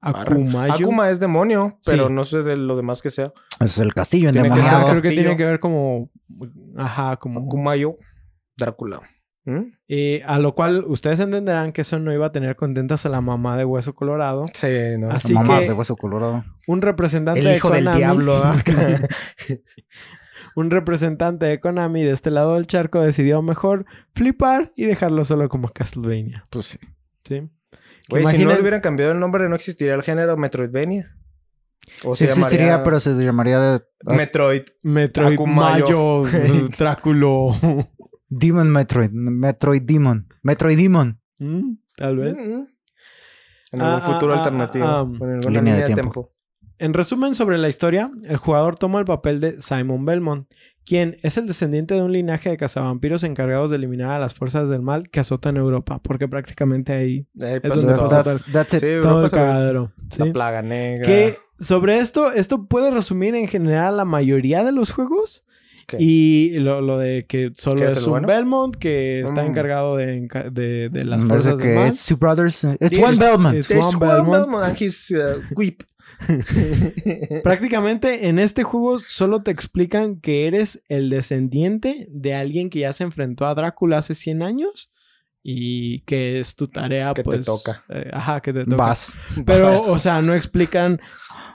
Akumayo. Akuma es demonio, pero Sí. no sé de lo demás que sea. Es el castillo ser endemoniado. creo que tiene que ver como... Ajá, como... Akumayo Drácula. ¿Mm? Eh, a lo cual ustedes entenderán que eso no iba a tener contentas a la mamá de Hueso Colorado. Sí, no. Así Mamás que- de hueso colorado. Un representante El de hijo del Konami- diablo. ¿ah? un representante de Konami de este lado del charco decidió mejor flipar y dejarlo solo como Castlevania. Pues sí. ¿Sí? Güey, si no Imaginen- le hubieran cambiado el nombre, no existiría el género Metroidvania. O Sí se existiría, llamaría pero se llamaría de... Metroid. Metroid. Mayo Dráculo. Demon Metroid. Metroid Demon. Metroid Demon. Mm, Tal vez. Mm, En Ah, algún futuro ah, ah, alternativo. ah, con alguna línea línea de tiempo. tiempo. En resumen sobre la historia, el jugador toma el papel de Simon Belmont, quien es el descendiente de un linaje de cazavampiros encargados de eliminar a las fuerzas del mal que azotan Europa, porque prácticamente ahí Ahí Es donde todo. pasa That's, that's it. Sí, todo el. La plaga negra. Que sobre esto, esto puede resumir en general la mayoría de los juegos. ¿Qué? Y lo, lo de que solo ¿Qué es, es el un bueno? Belmont que está Mm. encargado de, de, de las de fuerzas que mal. it's two brothers. uh, It's one Belmont. Juan one Belmont. Belmont and his uh, whip. Prácticamente en este juego solo te explican que eres el descendiente de alguien que ya se enfrentó a Drácula hace 100 años y que es tu tarea, Que te pues. toca. eh, ajá, que te toca. Vas. Pero, o sea, no explican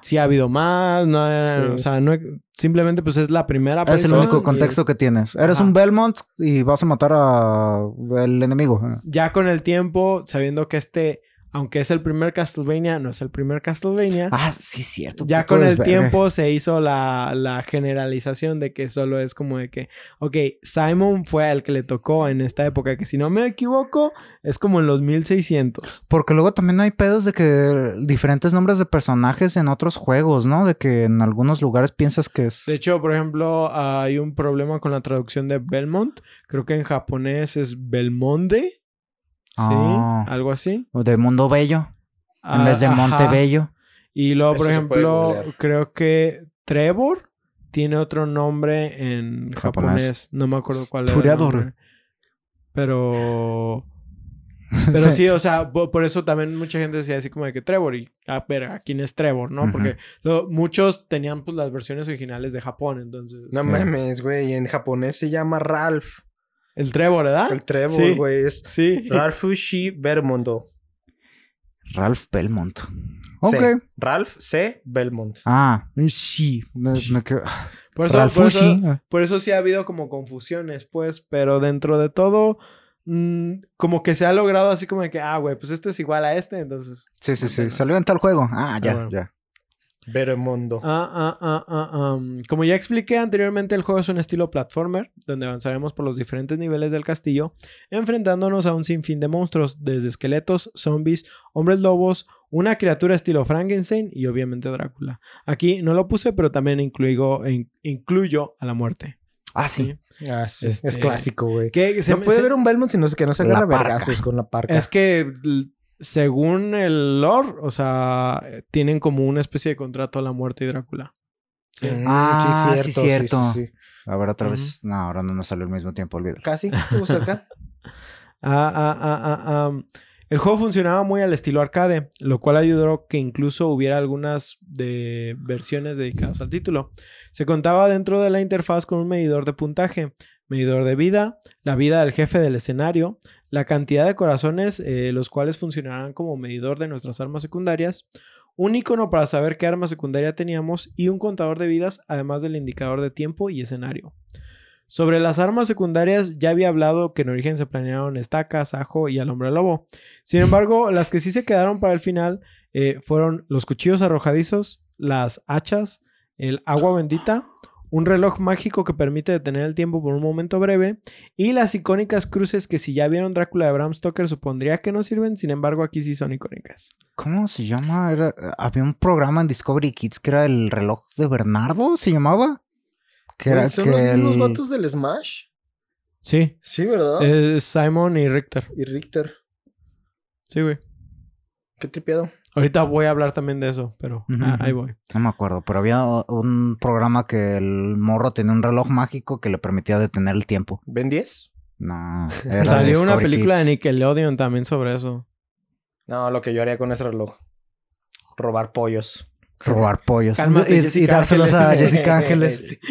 si ha habido más, no, Sí. o sea, no, simplemente pues es la primera Es el único y contexto que tienes. Eres Ajá. un Belmont y vas a matar a el enemigo. Ya con el tiempo, sabiendo que este, aunque es el primer Castlevania, no es el primer Castlevania. Ah, sí, cierto. Ya con el tiempo se hizo la, la generalización de que solo es como de que, ok, Simon fue al que le tocó en esta época, que si no me equivoco, es como en los 1600. Porque luego también hay pedos de que diferentes nombres de personajes en otros juegos, ¿no? De que en algunos lugares piensas que es. De hecho, por ejemplo, hay un problema con la traducción de Belmont. Creo que en japonés es Belmonte. Sí, Ah. algo así. o de Mundo Bello. En vez de Ah, Monte ajá. Bello. Y luego, por Eso ejemplo, creo que Trevor tiene otro nombre en japonés. Japonés. No me acuerdo cuál era. el Trevor. nombre. Pero. Pero sí, o sea, po- por eso también mucha gente decía así como de que Trevor y a ver, ¿a quién es Trevor, no? Porque lo- muchos tenían pues las versiones originales de Japón, entonces. No Sí. mames, güey. En japonés se llama Ralph. El Trevor, ¿verdad? El Trevor, Sí. güey. Es Sí. Ralphushi Belmondo. Ralph Belmont. Ok. C. Ralph C. Belmont. Ah, sí. Me, me quedo- Por eso, por, eso, por eso sí ha habido como confusiones, pues, pero dentro de todo, mm, como que se ha logrado así como de que, ah, güey, pues este es igual a este, entonces. Sí, sí, sí. Salió en tal juego. Ah, ya, bueno. ya. Belmondo. Ah, ah, ah, ah, um, Como ya expliqué anteriormente, el juego es un estilo platformer, donde avanzaremos por los diferentes niveles del castillo, enfrentándonos a un sinfín de monstruos, desde esqueletos, zombies, hombres lobos, una criatura estilo Frankenstein y obviamente Drácula. Aquí no lo puse, pero también incluyo, in- incluyo a la muerte. Ah, sí. Ah, sí. Este- Es clásico, güey. Que se No me- puede se- ver un Belmont si no, que no se agarra vergazos con la parca. Es que según el lore, o sea, eh, tienen como una especie de contrato a la muerte y Drácula. Sí. Mm, Ah, sí, cierto. sí, sí. A ver, otra vez. No, ahora no nos salió al mismo tiempo, olvídalo. Casi, estuvo cerca. Ah, ah, ah, ah, ah. El juego funcionaba muy al estilo arcade, lo cual ayudó que incluso hubiera algunas de versiones dedicadas al título. Se contaba dentro de la interfaz con un medidor de puntaje, medidor de vida, la vida del jefe del escenario, la cantidad de corazones, eh, los cuales funcionarán como medidor de nuestras armas secundarias, un icono para saber qué arma secundaria teníamos y un contador de vidas, además del indicador de tiempo y escenario. Sobre las armas secundarias ya había hablado que en origen se planearon estacas, ajo y al hombre lobo. Sin embargo, las que sí se quedaron para el final eh, fueron los cuchillos arrojadizos, las hachas, el agua bendita, un reloj mágico que permite detener el tiempo por un momento breve y las icónicas cruces que si ya vieron Drácula de Bram Stoker supondría que no sirven, sin embargo aquí sí son icónicas. ¿Cómo se llama? Era- había un programa en Discovery Kids que era el reloj de Bernardo, ¿se llamaba? Que era ¿Son que los mismos el- vatos del Smash? Sí, Sí, ¿verdad? es Simon y Richter. Y Richter. Sí, güey. Qué tripeado. Ahorita voy a hablar también de eso, pero ah, ahí voy. No me acuerdo, pero había un programa que el morro tenía un reloj mágico que le permitía detener el tiempo. ¿Ben 10? No, Salió una película Kids. de Nickelodeon también sobre eso. No, lo que yo haría con ese reloj. Robar pollos. Robar pollos. Cálmate, y, dárselos a. Jessica Ángeles.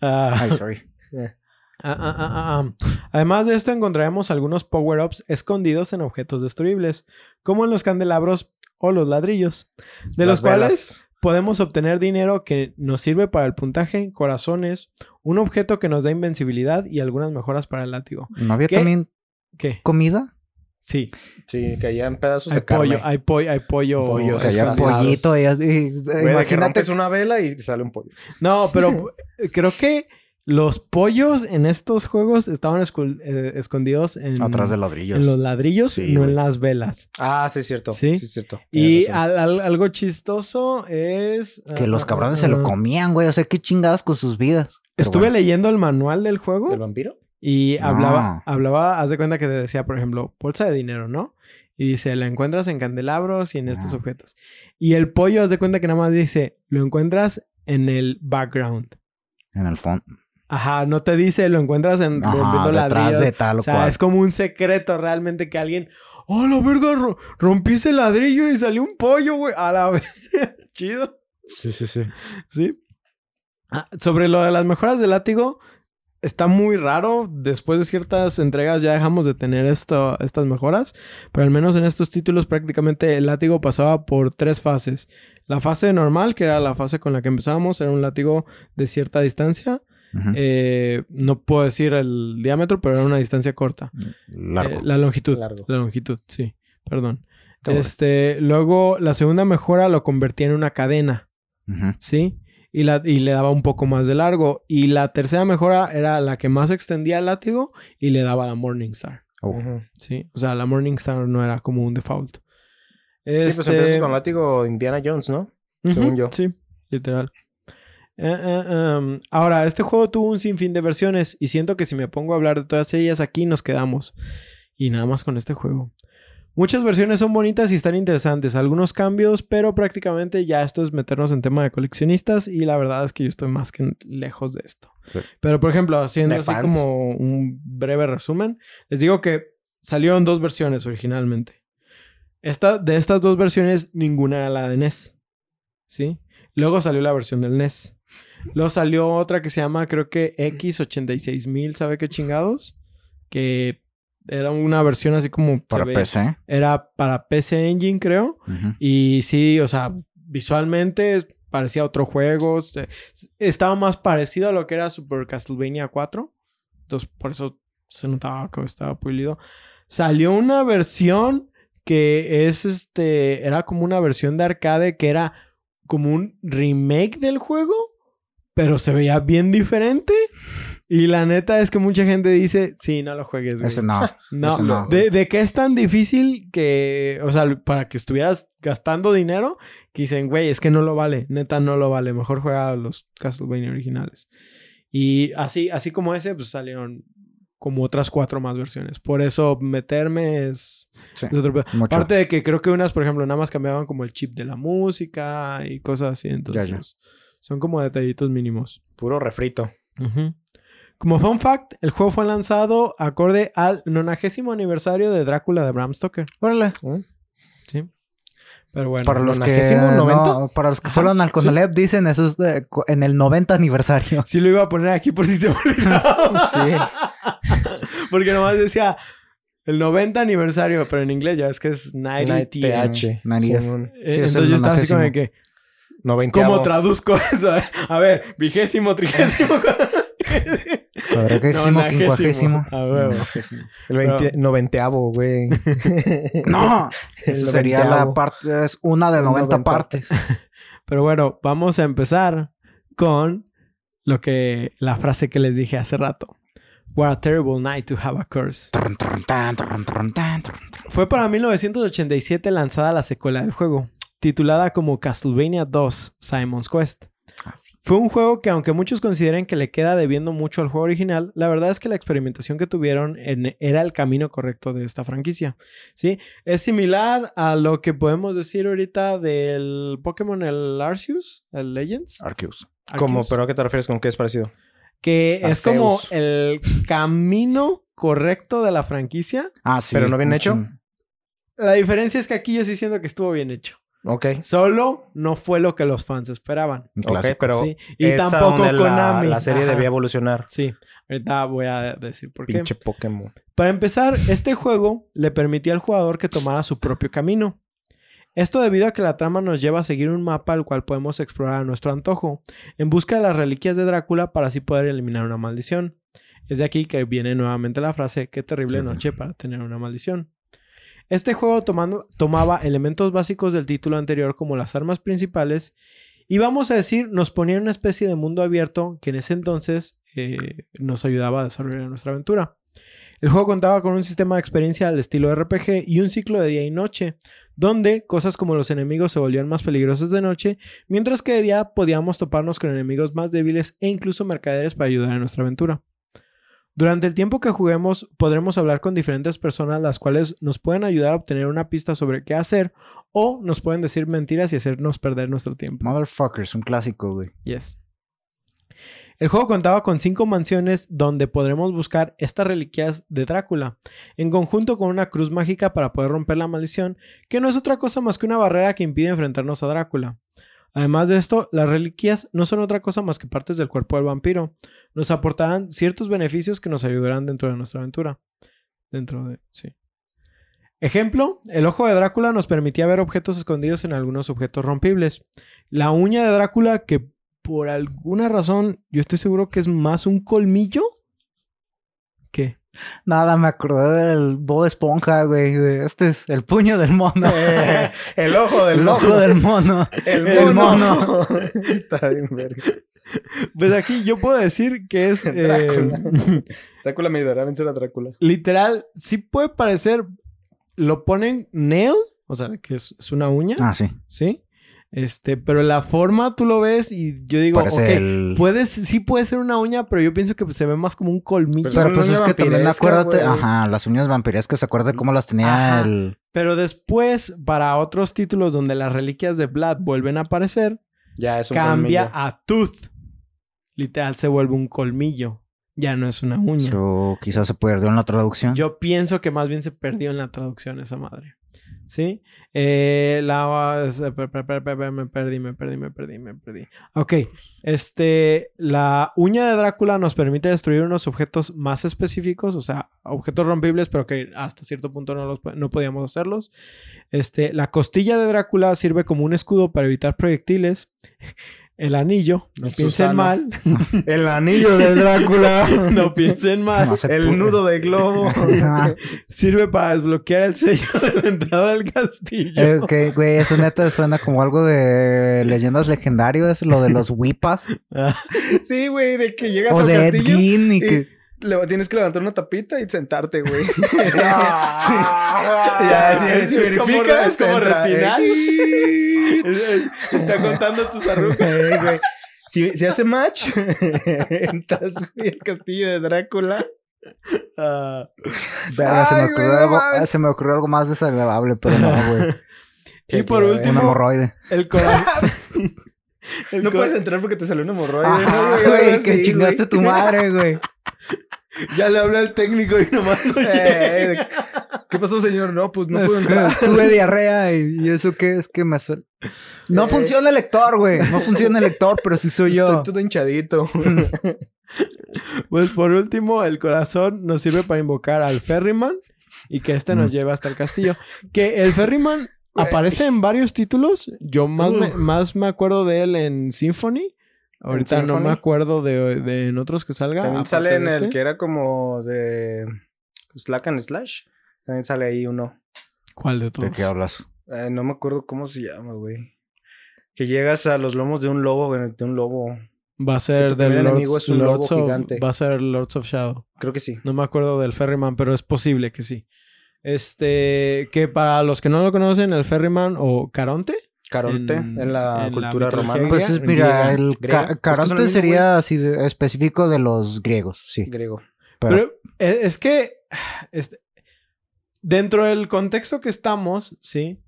Ah, Ay, sorry. Ah, ah, ah, ah, ah. Además de esto, encontraremos algunos power-ups escondidos en objetos destruibles, como en los candelabros o los ladrillos, de los cuales podemos obtener dinero que nos sirve para el puntaje, corazones, un objeto que nos da invencibilidad y algunas mejoras para el látigo. ¿No había ¿Qué? también ¿Qué? comida? Sí, Sí, caía en pedazos hay de carne. pollo, hay pollo, hay pollo. Pollo, Que había Asados. pollito y, y- que imagínate. rompes una vela y sale un pollo. No, pero creo que los pollos en estos juegos estaban eh, escondidos en, Atrás de ladrillos. en los ladrillos, Sí, no güey. en las velas. Ah, sí, es cierto. Sí. Sí, es cierto. Y al- al- algo chistoso es... Que los ah, cabrones ah, se lo ah. comían, güey. O sea, qué chingadas con sus vidas. Pero Estuve bueno. leyendo el manual del juego ¿Del vampiro? y No. hablaba, hablaba, haz de cuenta que te decía, por ejemplo, bolsa de dinero, ¿no? Y dice, la encuentras en candelabros y en estos objetos. Y el pollo, haz de cuenta que nada más dice, lo encuentras en el background. En el fondo. Ajá, no te dice, lo encuentras en rompiendo detrás ladrillos. de tal o, o sea, cual. es como un secreto realmente que alguien, oh, la verga, ro- rompiste el ladrillo y salió un pollo, güey. A la verga. Chido. Sí, sí, sí. Sí. Ah, sobre lo de las mejoras del látigo, está muy raro. Después de ciertas entregas ya dejamos de tener esto, estas mejoras. Pero al menos en estos títulos prácticamente el látigo pasaba por tres fases. La fase normal, que era la fase con la que empezábamos, era un látigo de cierta distancia. Eh, no puedo decir el diámetro, pero era una distancia corta. Largo. Eh, la longitud. Largo. La longitud, sí. Perdón. Este, luego la segunda mejora lo convertía en una cadena. ¿sí? Y, la, y le daba un poco más de largo. Y la tercera mejora era la que más extendía el látigo y le daba la Morningstar, Oh. ¿sí? O sea, la Morningstar no era como un default. Sí, pues Este- empiezas con látigo Indiana Jones, ¿no? Según yo. Sí, literal. Eh, eh, em, ahora, este juego tuvo un sinfín de versiones y siento que si me pongo a hablar de todas ellas aquí nos quedamos. Y nada más con este juego. Muchas versiones son bonitas y están interesantes, algunos cambios, pero prácticamente ya esto es meternos en tema de coleccionistas y la verdad es que yo estoy más que lejos de esto. Sí. Pero por ejemplo, haciendo así fans. como un breve resumen, les digo que salieron dos versiones originalmente. Esta, de estas dos versiones, ninguna era la de NES. ¿Sí? Luego salió la versión del NES. Luego salió otra que se llama, creo que X86000, ¿sabe qué chingados? Que era una versión así como... Para ve- PC. Era para PC Engine, creo. Y sí, o sea, visualmente parecía otro juego. Estaba más parecido a lo que era Super Castlevania 4. Entonces, por eso se notaba que estaba pulido. Salió una versión que es este. Era como una versión de arcade que era como un remake del juego. Pero se veía bien diferente. Y la neta es que mucha gente dice: Sí, no lo juegues, güey. Ese no. No. De, de que es tan difícil que, o sea, para que estuvieras gastando dinero, que dicen, güey, es que no lo vale, neta no lo vale, mejor juega a los Castlevania originales. Y así, así como ese, pues salieron como otras cuatro más versiones. Por eso meterme es, Sí. es otro. Aparte de que creo que unas, por ejemplo, nada más cambiaban como el chip de la música y cosas así. Entonces, Ya, ya. Son como detallitos mínimos. Puro refrito. Como fun fact, el juego fue lanzado acorde al 90 aniversario de Drácula de Bram Stoker. Órale. Sí. Pero bueno. Para los que, 90? no, para los que Ajá, fueron al sí. Conalep dicen eso es de- en el 90 aniversario. Sí lo iba a poner aquí por si se olvidaba. Sí. Porque nomás decía el 90 aniversario, pero en inglés ya es que es 90 Night TH. Eh, Sí, Entonces yo estaba así como de que, 90. ¿cómo traduzco eso? A ver, vigésimo, trigésimo. Cuadragésimo, quincuagésimo. A huevo. El 20, noventeavo, güey. No, sería la parte, es una de El 90 noventa. partes. Pero bueno, vamos a empezar con lo que la frase que les dije hace rato. What a terrible night to have a curse. Fue para 1987 lanzada la secuela del juego, titulada como Castlevania 2 Simon's Quest. Ah, sí. Fue un juego que aunque muchos consideren que le queda debiendo mucho al juego original, la verdad es que la experimentación que tuvieron en- era el camino correcto de esta franquicia. ¿sí? Es similar a lo que podemos decir ahorita del Pokémon el Arceus, el Legends. Arceus. ¿Pero a qué te refieres con qué es parecido? Que es como el camino correcto de la franquicia. Ah, sí. ¿Pero no bien hecho? La diferencia es que aquí yo sí siento que estuvo bien hecho. Ok. Solo no fue lo que los fans esperaban. Un Ok, clásico. pero Sí. Y esa tampoco donde la- Konami. La, serie Ajá. debía evolucionar. Sí, ahorita voy a decir por qué. Pinche Pokémon. Para empezar, este juego le permitía al jugador que tomara su propio camino. Esto debido a que la trama nos lleva a seguir un mapa al cual podemos explorar a nuestro antojo, en busca de las reliquias de Drácula para así poder eliminar una maldición. Es de aquí que viene nuevamente la frase, qué terrible Sí. noche para tener una maldición. Este juego tomaba elementos básicos del título anterior como las armas principales y vamos a decir, nos ponía en una especie de mundo abierto que en ese entonces eh, nos ayudaba a desarrollar nuestra aventura. El juego contaba con un sistema de experiencia al estilo RPG y un ciclo de día y noche, donde cosas como los enemigos se volvían más peligrosos de noche, mientras que de día podíamos toparnos con enemigos más débiles e incluso mercaderes para ayudar en nuestra aventura. Durante el tiempo que juguemos podremos hablar con diferentes personas las cuales nos pueden ayudar a obtener una pista sobre qué hacer o nos pueden decir mentiras y hacernos perder nuestro tiempo. Motherfuckers, un clásico, güey. Yes. El juego contaba con cinco mansiones donde podremos buscar estas reliquias de Drácula, en conjunto con una cruz mágica para poder romper la maldición, que no es otra cosa más que una barrera que impide enfrentarnos a Drácula. Además de esto, las reliquias no son otra cosa más que partes del cuerpo del vampiro. Nos aportarán ciertos beneficios que nos ayudarán dentro de nuestra aventura. Dentro de... sí. Ejemplo, el ojo de Drácula nos permitía ver objetos escondidos en algunos objetos rompibles. La uña de Drácula, que por alguna razón yo estoy seguro que es más un colmillo. Nada, me acordé del Bob Esponja, güey. de- Este es el puño del mono. Eh, el ojo del el ojo del mono. El el mono. Está bien, verga. Pues aquí yo puedo decir que es... eh, Drácula. Drácula me ayudará a vencer a Drácula. literal, sí puede parecer... Lo ponen nail, o sea, que es, es una uña, Ah, sí. ¿sí? Este, pero la forma tú lo ves y yo digo, Parece ok, el... puedes, sí puede ser una uña, pero yo pienso que pues, se ve más como un colmillo. Pero una pues es que también acuérdate, ajá, las uñas vampirescas, ¿se acuerda cómo las tenía Ajá. el... Pero después, para otros títulos donde las reliquias de Vlad vuelven a aparecer, Ya es un cambia colmillo. a tooth. Literal, se vuelve un colmillo. Ya no es una uña. So, quizás se perdió en la traducción. Yo pienso que más bien se perdió en la traducción esa madre. ¿Sí? Eh, la... Me perdí, me perdí, me perdí, me perdí. Ok. Este... La uña de Drácula nos permite destruir unos objetos más específicos. O sea, objetos rompibles, pero que hasta cierto punto no, los, no podíamos hacerlos. Este... La costilla de Drácula sirve como un escudo para evitar proyectiles. El anillo, no El piensen Susano. mal. El anillo de Drácula. no piensen mal. El nudo de globo. Ajá. Sirve para desbloquear el sello de la entrada del castillo. Eh, ok, güey, eso neta suena como algo de leyendas legendarias, lo de los whipas. sí, güey, de que llegas o al de Ed castillo Gein y y que... le- tienes que levantar una tapita y sentarte, güey. Ah, Ya, sí, si es como, es retinal. Eh, Es- es- Está contando tus arrugas. eh, güey. Si, si hace match, entras güey, al castillo de Drácula. Ah, Verga, se, me ocurrió algo, mames. se me ocurrió algo más desagradable, pero no, güey. Y por que- Un último, hemorroide. el corazón. El no puedes entrar porque te salió un hemorroide. Ajá, ¿no, güey, que así, chingaste güey. tu madre, güey. Ya le hablé al técnico y nomás no. Eh, ¿Qué pasó, señor? No, pues no Es puedo entrar. Tuve diarrea y, y eso qué es que me... No Eh. funciona el lector, güey. No funciona el lector, pero sí soy yo. Estoy todo hinchadito. Pues por último, el corazón nos sirve para invocar al Ferryman y que este nos Mm. lleve hasta el castillo. Que el Ferryman aparece en varios títulos. Yo más, me, más me acuerdo de él en Symphony. Ahorita no me acuerdo de, de en otros que salga. También sale en de el este. que era como de Slack and Slash. También sale ahí uno. ¿Cuál de todos? ¿De qué hablas? Eh, no me acuerdo cómo se llama, güey. Que llegas a los lomos de un lobo, de un lobo. Va a ser del Lords, enemigo es un Lords lobo of, gigante. Va a ser Lords of Shadow. Creo que sí. No me acuerdo del Ferryman, pero es posible que sí. Este, que para los que no lo conocen, el Ferryman o Caronte. Caronte En- en, la en cultura romana. Pues es, mira, griega, el ca- Es que Caronte sería así de- específico de los griegos, sí. griego. Pero, Pero eh, es que este, dentro del contexto que estamos, sí.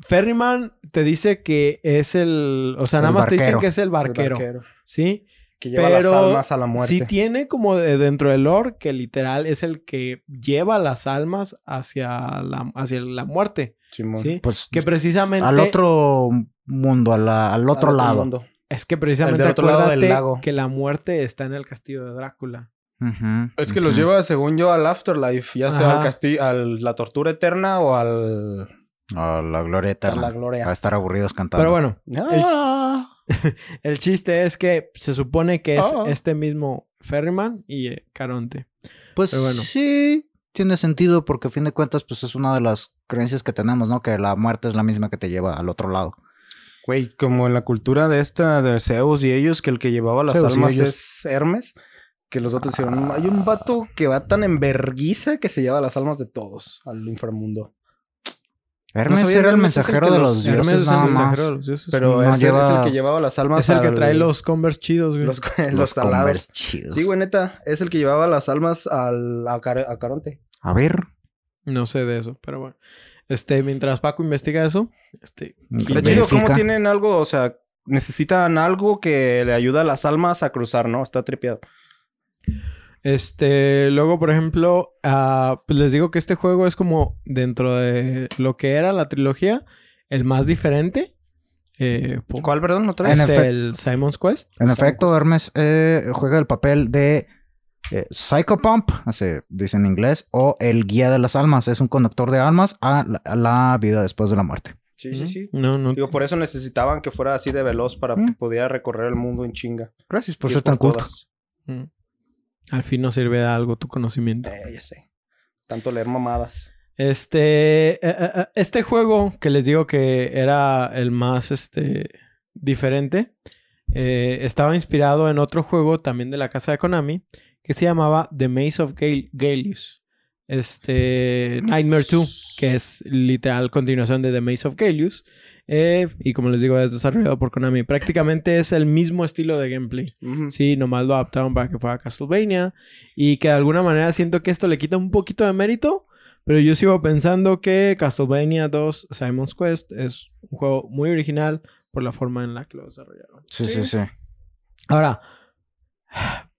Ferryman te dice que es el, o sea, El nada más te dicen barquero. que es el barquero, sí. Que lleva Pero las almas a la muerte. Sí tiene como de- dentro del lore que literal es el que lleva las almas hacia la, hacia la muerte, Simón. sí. pues Que precisamente al otro mundo, a la- al otro Al lado. mundo. es que precisamente El del otro lado del acuérdate lago. que la muerte está en el castillo de Drácula. Es que los lleva, según yo, al afterlife. Ya sea Ajá. al castillo, a la tortura eterna o al... A la gloria a eterna. la gloria. A estar aburridos cantando. Pero bueno, Ah. El chiste es que se supone que es Ah. este mismo Ferryman y eh, Caronte. Pues Pero bueno. sí, tiene sentido porque a fin de cuentas pues es una de las creencias que tenemos, ¿no? Que la muerte es la misma que te lleva al otro lado. Güey, como en la cultura de esta de Zeus y ellos, que el que llevaba las Zeus almas es Hermes. Que los otros dijeron, hay un vato que va tan en verguiza que se lleva las almas de todos al inframundo. Hermes era el Hermes mensajero que de los- los Hermes dioses es nada el más. mensajero de los dioses. Pero No es lleva- el que llevaba las almas es el que trae los Converse chidos, güey. los, los Los salados. Chidos. Sí, güey, neta. Es el que llevaba las almas al, a, Car- a Caronte. A ver. No sé de eso, pero bueno. Este, mientras Paco investiga eso, este, Está chido cómo tienen algo, o sea, necesitan algo que le ayuda a las almas a cruzar, ¿no? Está tripeado. Este, luego, por ejemplo, ah, pues les digo que este juego es como dentro de lo que era la trilogía, el más diferente. Eh, ¿Cuál, perdón? ¿Otra vez? Este, el Simon's Quest. En efecto, Hermes eh, juega el papel de eh, Psychopomp, así dice en inglés, o el guía de las almas. Es un conductor de almas a la, a la vida después de la muerte. Sí, sí, sí. No, no. Digo, por eso necesitaban que fuera así de veloz para Mm. que pudiera recorrer el mundo en chinga. Gracias por Ir ser tan culto. todas. Mm. Al fin nos sirve de algo tu conocimiento. Eh, ya sé. Tanto leer mamadas. Este, eh, eh, este juego que les digo que era el más este, diferente, eh, estaba inspirado en otro juego también de la casa de Konami que se llamaba The Maze of Gal- Galius. Este, Nightmare 2, que es literal continuación de The Maze of Galius. Eh, y como les digo, es desarrollado por Konami. Prácticamente es el mismo estilo de gameplay. Ujú. Sí, nomás lo adaptaron para que fuera Castlevania. Y que de alguna manera siento que esto le quita un poquito de mérito. Pero yo sigo pensando que Castlevania 2 Simon's Quest es un juego muy original por la forma en la que lo desarrollaron. Sí, sí, sí. Ahora,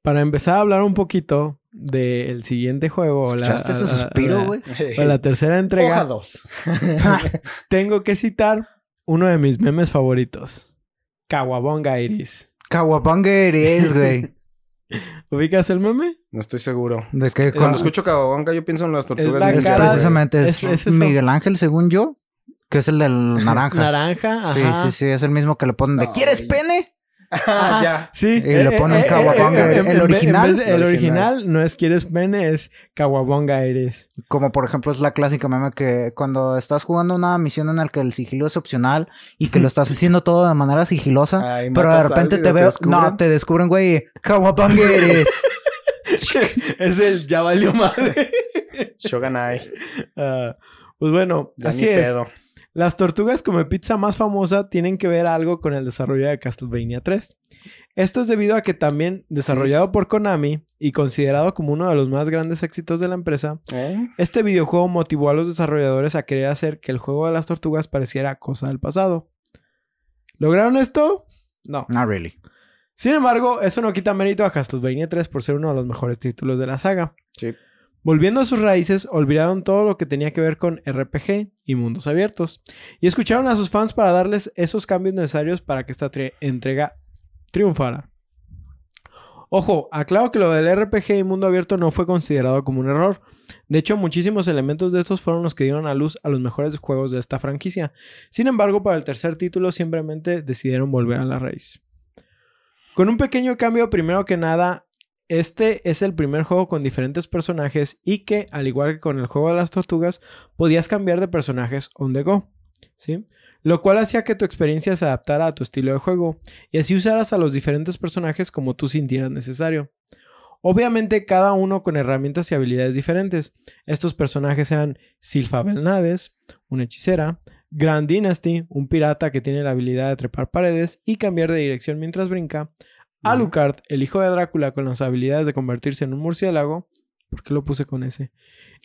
para empezar a hablar un poquito del siguiente juego, o la, ¿Escuchaste ese suspiro, güey? o la tercera Hoja entrega, dos. tengo que citar uno de mis memes favoritos. Kawabonga Iris. Kawabanga eres, güey. ¿Ubicas el meme? No estoy seguro. De que Cuando escucho Cababonga, yo pienso en las tortugas la es cara- güey. precisamente es, es- es eso. Miguel Ángel, según yo, que es el del naranja. Naranja. Sí, ajá. sí, sí, es el mismo que le ponen de No, ¿Quieres pene? Ah, ya. Sí. Y le ponen Kawabonga. en- El en vez- original. el El original no es quieres pene, es Kawabonga eres. Como por ejemplo es la clásica meme que cuando estás jugando una misión en la que el sigilo es opcional y que lo estás haciendo todo de manera sigilosa, Ay, pero de repente te veo, no, te descubren, güey, Kawabanga eres. es el ya valió madre. Shoganai. Ah, pues bueno, Ya así ni es. pedo. Las tortugas come pizza más famosa tienen que ver algo con el desarrollo de Castlevania 3. Esto es debido a que también desarrollado por Konami y considerado como uno de los más grandes éxitos de la empresa, ¿Eh? este videojuego motivó a los desarrolladores a querer hacer que el juego de las tortugas pareciera cosa del pasado. ¿Lograron esto? No. Not really. Sin embargo, eso no quita mérito a Castlevania 3 por ser uno de los mejores títulos de la saga. Sí. Volviendo a sus raíces, olvidaron todo lo que tenía que ver con RPG y mundos abiertos. Y escucharon a sus fans para darles esos cambios necesarios para que esta entrega triunfara. Ojo, aclaro que lo del RPG y mundo abierto no fue considerado como un error. De hecho, muchísimos elementos de estos fueron los que dieron a luz a los mejores juegos de esta franquicia. Sin embargo, para el tercer título simplemente decidieron volver a la raíz. Con un pequeño cambio, primero que nada, este es el primer juego con diferentes personajes y que, al igual que con el juego de las tortugas, podías cambiar de personajes on the go. ¿sí? Lo cual hacía que tu experiencia se adaptara a tu estilo de juego y así usaras a los diferentes personajes como tú sintieras necesario. Obviamente cada uno con herramientas y habilidades diferentes. Estos personajes eran Silfa Belnades, una hechicera, Grand Dynasty, un pirata que tiene la habilidad de trepar paredes y cambiar de dirección mientras brinca, Alucard, el hijo de Drácula con las habilidades de convertirse en un murciélago, ¿por qué lo puse con ese?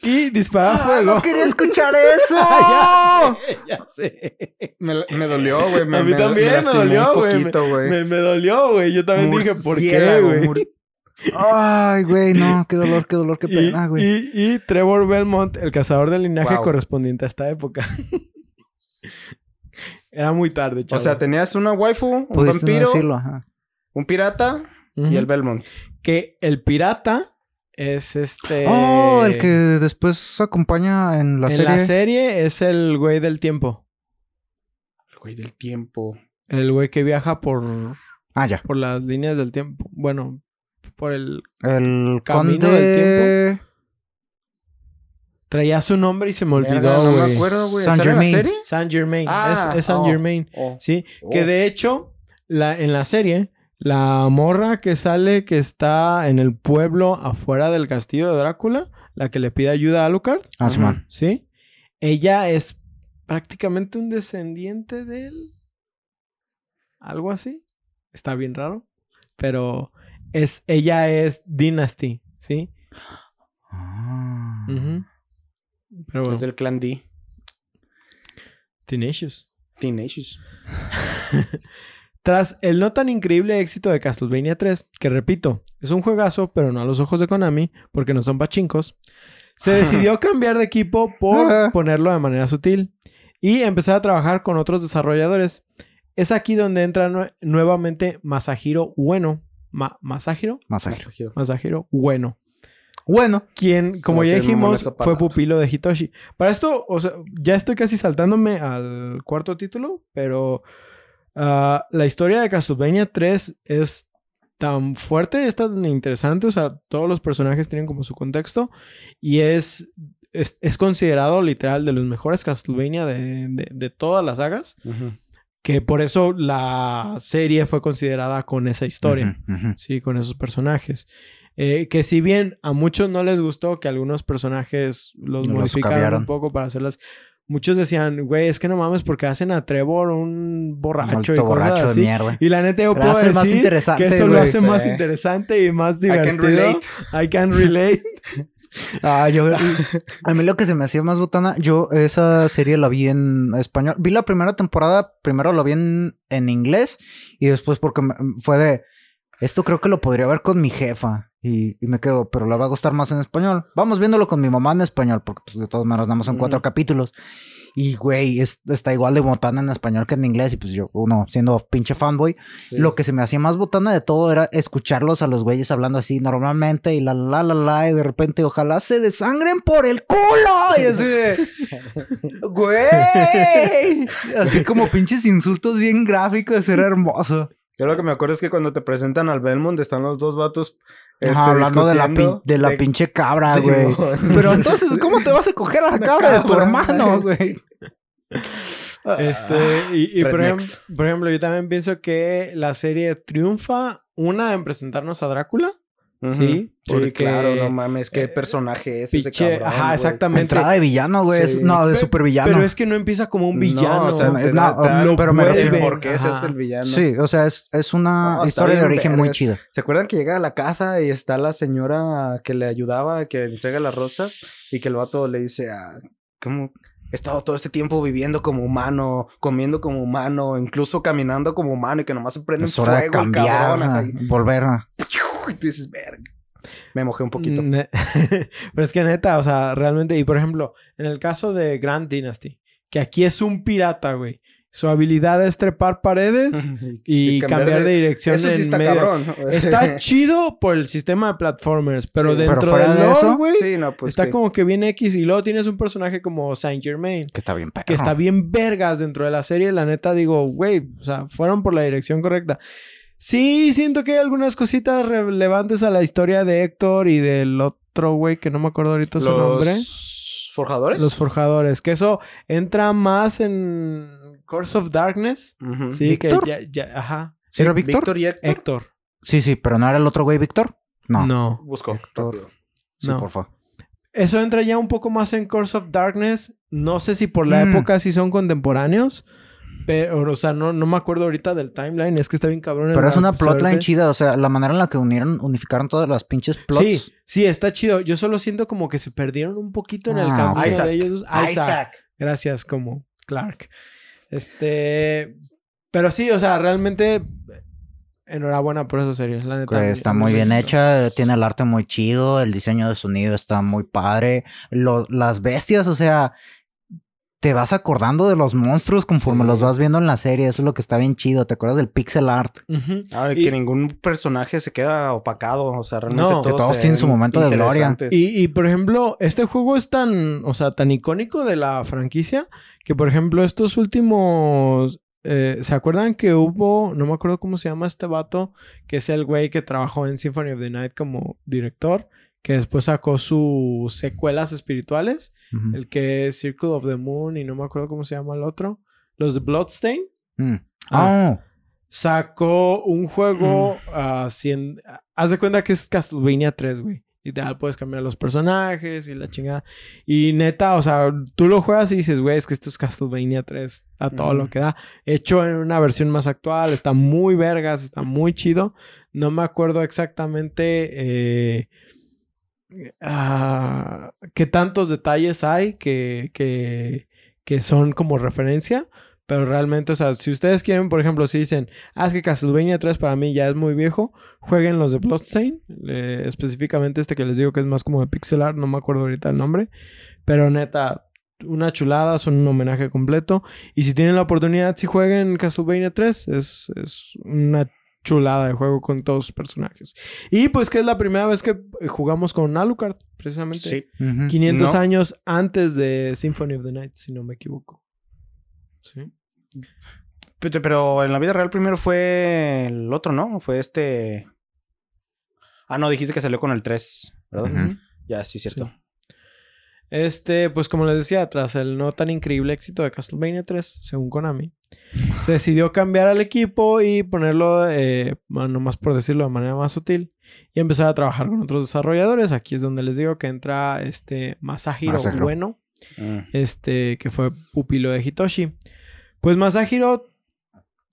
Y disparar fuego. ¡Ah, ¡No quería escuchar eso! ya sé, ya sé. Me, me dolió, güey. A mí también me, dolió, güey. Me, me dolió, güey. Yo también dije, ¿por qué, güey? Ay, güey, no, qué dolor, qué dolor, qué pena, güey. y- y Trevor Belmont, el cazador del linaje Wow. correspondiente a esta época. Era muy tarde, O chavos. sea, tenías una waifu, un no vampiro, decirlo, ajá. Un pirata y el Belmont. Que el pirata es este... Oh, el que después acompaña en la en serie. la serie es el güey del tiempo. El güey del tiempo. El güey que viaja por, Ah, ya. por las líneas del tiempo. Bueno, por el... El Camino conde... del Traía su nombre y se me olvidó, no me acuerdo, güey. Saint ¿Sale en la Germain. serie? Saint Germain. Ah, es, es Saint oh, Germain. oh. Sí. Oh. Que de hecho, la, en la serie, la morra que sale que está en el pueblo afuera del castillo de Drácula, la que le pide ayuda a Alucard, Ah, sí, man. ¿sí? Ella es prácticamente un descendiente de él. Algo así. Está bien raro. Pero es, ella es Dynasty, ¿sí? Ah. Ujú. Pero bueno, Es del clan D. Tenacious. Teenagers. Tras el no tan increíble éxito de Castlevania 3, que repito, es un juegazo, pero no a los ojos de Konami, porque no son pachincos, se decidió cambiar de equipo por ponerlo de manera sutil y empezar a trabajar con otros desarrolladores. Es aquí donde entra nue- nuevamente Masahiro Bueno. Ma- ¿Masahiro? Masaje. Masahiro Bueno. Bueno. Quien, como ya dijimos, fue pupilo de Hitoshi. Para esto, o sea, ya estoy casi saltándome al cuarto título, pero ah, la historia de Castlevania 3 es tan fuerte, es tan interesante, o sea, todos los personajes tienen como su contexto y es, es, es considerado literal de los mejores Castlevania de, de- de todas las sagas, Ujú. que por eso la serie fue considerada con esa historia. Ujú, ujú. Sí, con esos personajes. Eh, que si bien a muchos no les gustó que algunos personajes los cambiaron. un poco para hacerlas. Muchos decían, güey, es que no mames porque hacen a Trevor un borracho y cosas borracho así. de mierda. Y la neta yo puedo decir más interesante, que eso lo hace más interesante y más I divertido. can relate. I can relate. Ah, yo... A mí lo que se me hacía más botana, yo esa serie la vi en español. Vi la primera temporada, primero la vi en, en inglés y después porque me- fue de... Esto creo que lo podría ver con mi jefa. Y, y me quedo, pero le va a gustar más en español. Vamos viéndolo con mi mamá en español, porque pues, de todas maneras nada más son cuatro capítulos. Y, güey, es- está igual de botana en español que en inglés. Y pues yo, uno, siendo pinche fanboy, Sí. lo que se me hacía más botana de todo era escucharlos a los güeyes hablando así normalmente y la la la la y de repente ojalá se desangren por el culo y así de güey así como pinches insultos bien gráficos era hermoso Yo lo que me acuerdo es que cuando te presentan al Belmont están los dos vatos este, Ajá, hablando de la, pin- de la de- pinche cabra Sí, güey mon. pero entonces cómo te vas a coger a la cabra de tu hermano güey. Este, y, por ejemplo, yo también pienso que la serie triunfa, una, en presentarnos a Drácula. Ujú. Sí, porque- Sí, claro, no mames, qué eh, personaje es ese Pinche, cabrón. ajá, exactamente. entrada de villano güey Sí. no de Pe- supervillano Pero es que no empieza como un villano. No, o sea, No, te no, te el pero me refiero- el por qué ese es el villano. sí o sea es, es una No, historia de origen muy vergas. chida ¿Se acuerdan que llega a la casa y está la señora que le ayudaba, que entrega las rosas y que el vato le dice, ah, ¿cómo? He estado todo este tiempo viviendo como humano, comiendo como humano, incluso caminando como humano y que nomás se prende es un hora de fuego, el cambiar cabrón, y- volver a y tú dices, verga. Me mojé un poquito. Pero es que neta, o sea, realmente, y por ejemplo, en el caso de Grand Dynasty, que aquí es un pirata, güey. Su habilidad es trepar paredes y, cambiar, de, dirección Eso sí en está medio. cabrón. Está chido por el sistema de platformers, pero Sí, pero dentro fuera del de eso, güey, sí, no, pues está que- como que bien X. Y luego tienes un personaje como Saint Germain, que está bien perro. que está bien vergas dentro de la serie. La neta, digo, güey, o sea, fueron por la dirección correcta. Sí, siento que hay algunas cositas relevantes a la historia de Héctor y del otro güey que no me acuerdo ahorita su nombre. forjadores. Los forjadores. Que eso entra más en Course of Darkness. Sí, ¿Víctor? que ya, ya, ajá. ¿Sí era Víctor? Víctor y Héctor. Héctor. Sí, sí, pero ¿no era el otro güey Víctor? No. No. Busco. Héctor. Sí, No. por favor. Eso entra ya un poco más en Course of Darkness. No sé si por la Mm. época sí son contemporáneos. Pero, o sea, no, no me acuerdo ahorita del timeline. Es que está bien cabrón. el Pero es una episodio plotline chida, o sea, la manera en la que unieron, unificaron todas las pinches plots. Sí, sí, está chido. Yo solo siento como que se perdieron un poquito en el Ah, camino Isaac. de ellos. Isaac. Gracias, como Clark. Este. Pero sí, o sea, realmente. Enhorabuena por esa serie, la neta. Que está muy bien hecha, tiene el arte muy chido, el diseño de sonido está muy padre. Lo- las bestias, o sea, te vas acordando de los monstruos conforme Sí. los vas viendo en la serie, eso es lo que está bien chido, te acuerdas del pixel art. Ahora Y- que ningún personaje se queda opacado. O sea, realmente No, todos, que todos tienen su momento de gloria. Y, y, por ejemplo, este juego es tan, o sea, tan icónico de la franquicia que, por ejemplo, estos últimos. eh, ¿Se acuerdan que hubo, no me acuerdo cómo se llama este vato, que es el güey que trabajó en Symphony of the Night como director, que después sacó sus secuelas espirituales, el que es Circle of the Moon y no me acuerdo cómo se llama el otro, los de Bloodstain, Mm. Ah. Oh, sacó un juego así en... Haz de cuenta que es Castlevania 3, güey. Literal, puedes cambiar los personajes y la chingada. Y neta, o sea, tú lo juegas y dices, güey, es que esto es Castlevania 3. A todo lo que da. Hecho en una versión más actual. Está muy vergas, está muy chido. No me acuerdo exactamente eh, ah, qué tantos detalles hay que, que, que son como referencia. Pero realmente, o sea, si ustedes quieren, por ejemplo, si dicen, ah, es que Castlevania 3 para mí ya es muy viejo, jueguen los de Bloodstain, eh, específicamente este que les digo que es más como de pixel art, no me acuerdo ahorita el nombre, pero neta, una chulada, son un homenaje completo. Y si tienen la oportunidad, si jueguen Castlevania 3, es, es una chulada de juego con todos sus personajes. Y pues que es la primera vez que eh, jugamos con Alucard, precisamente. Sí. ujú. 500 No. años antes de Symphony of the Night, si no me equivoco. Sí. Pero, pero en la vida real primero fue el otro, ¿no? Fue este. Ah, no, dijiste que salió con el 3, ¿verdad? Ya, sí, cierto. Este, pues como les decía, tras el no tan increíble éxito de Castlevania 3, según Konami, se decidió cambiar al equipo y ponerlo, eh, nomás por decirlo de manera más sutil, y empezar a trabajar con otros desarrolladores. Aquí es donde les digo que entra este Masahiro, Masahiro. Bueno, Mm. este, que fue pupilo de Hitoshi. Pues Masahiro,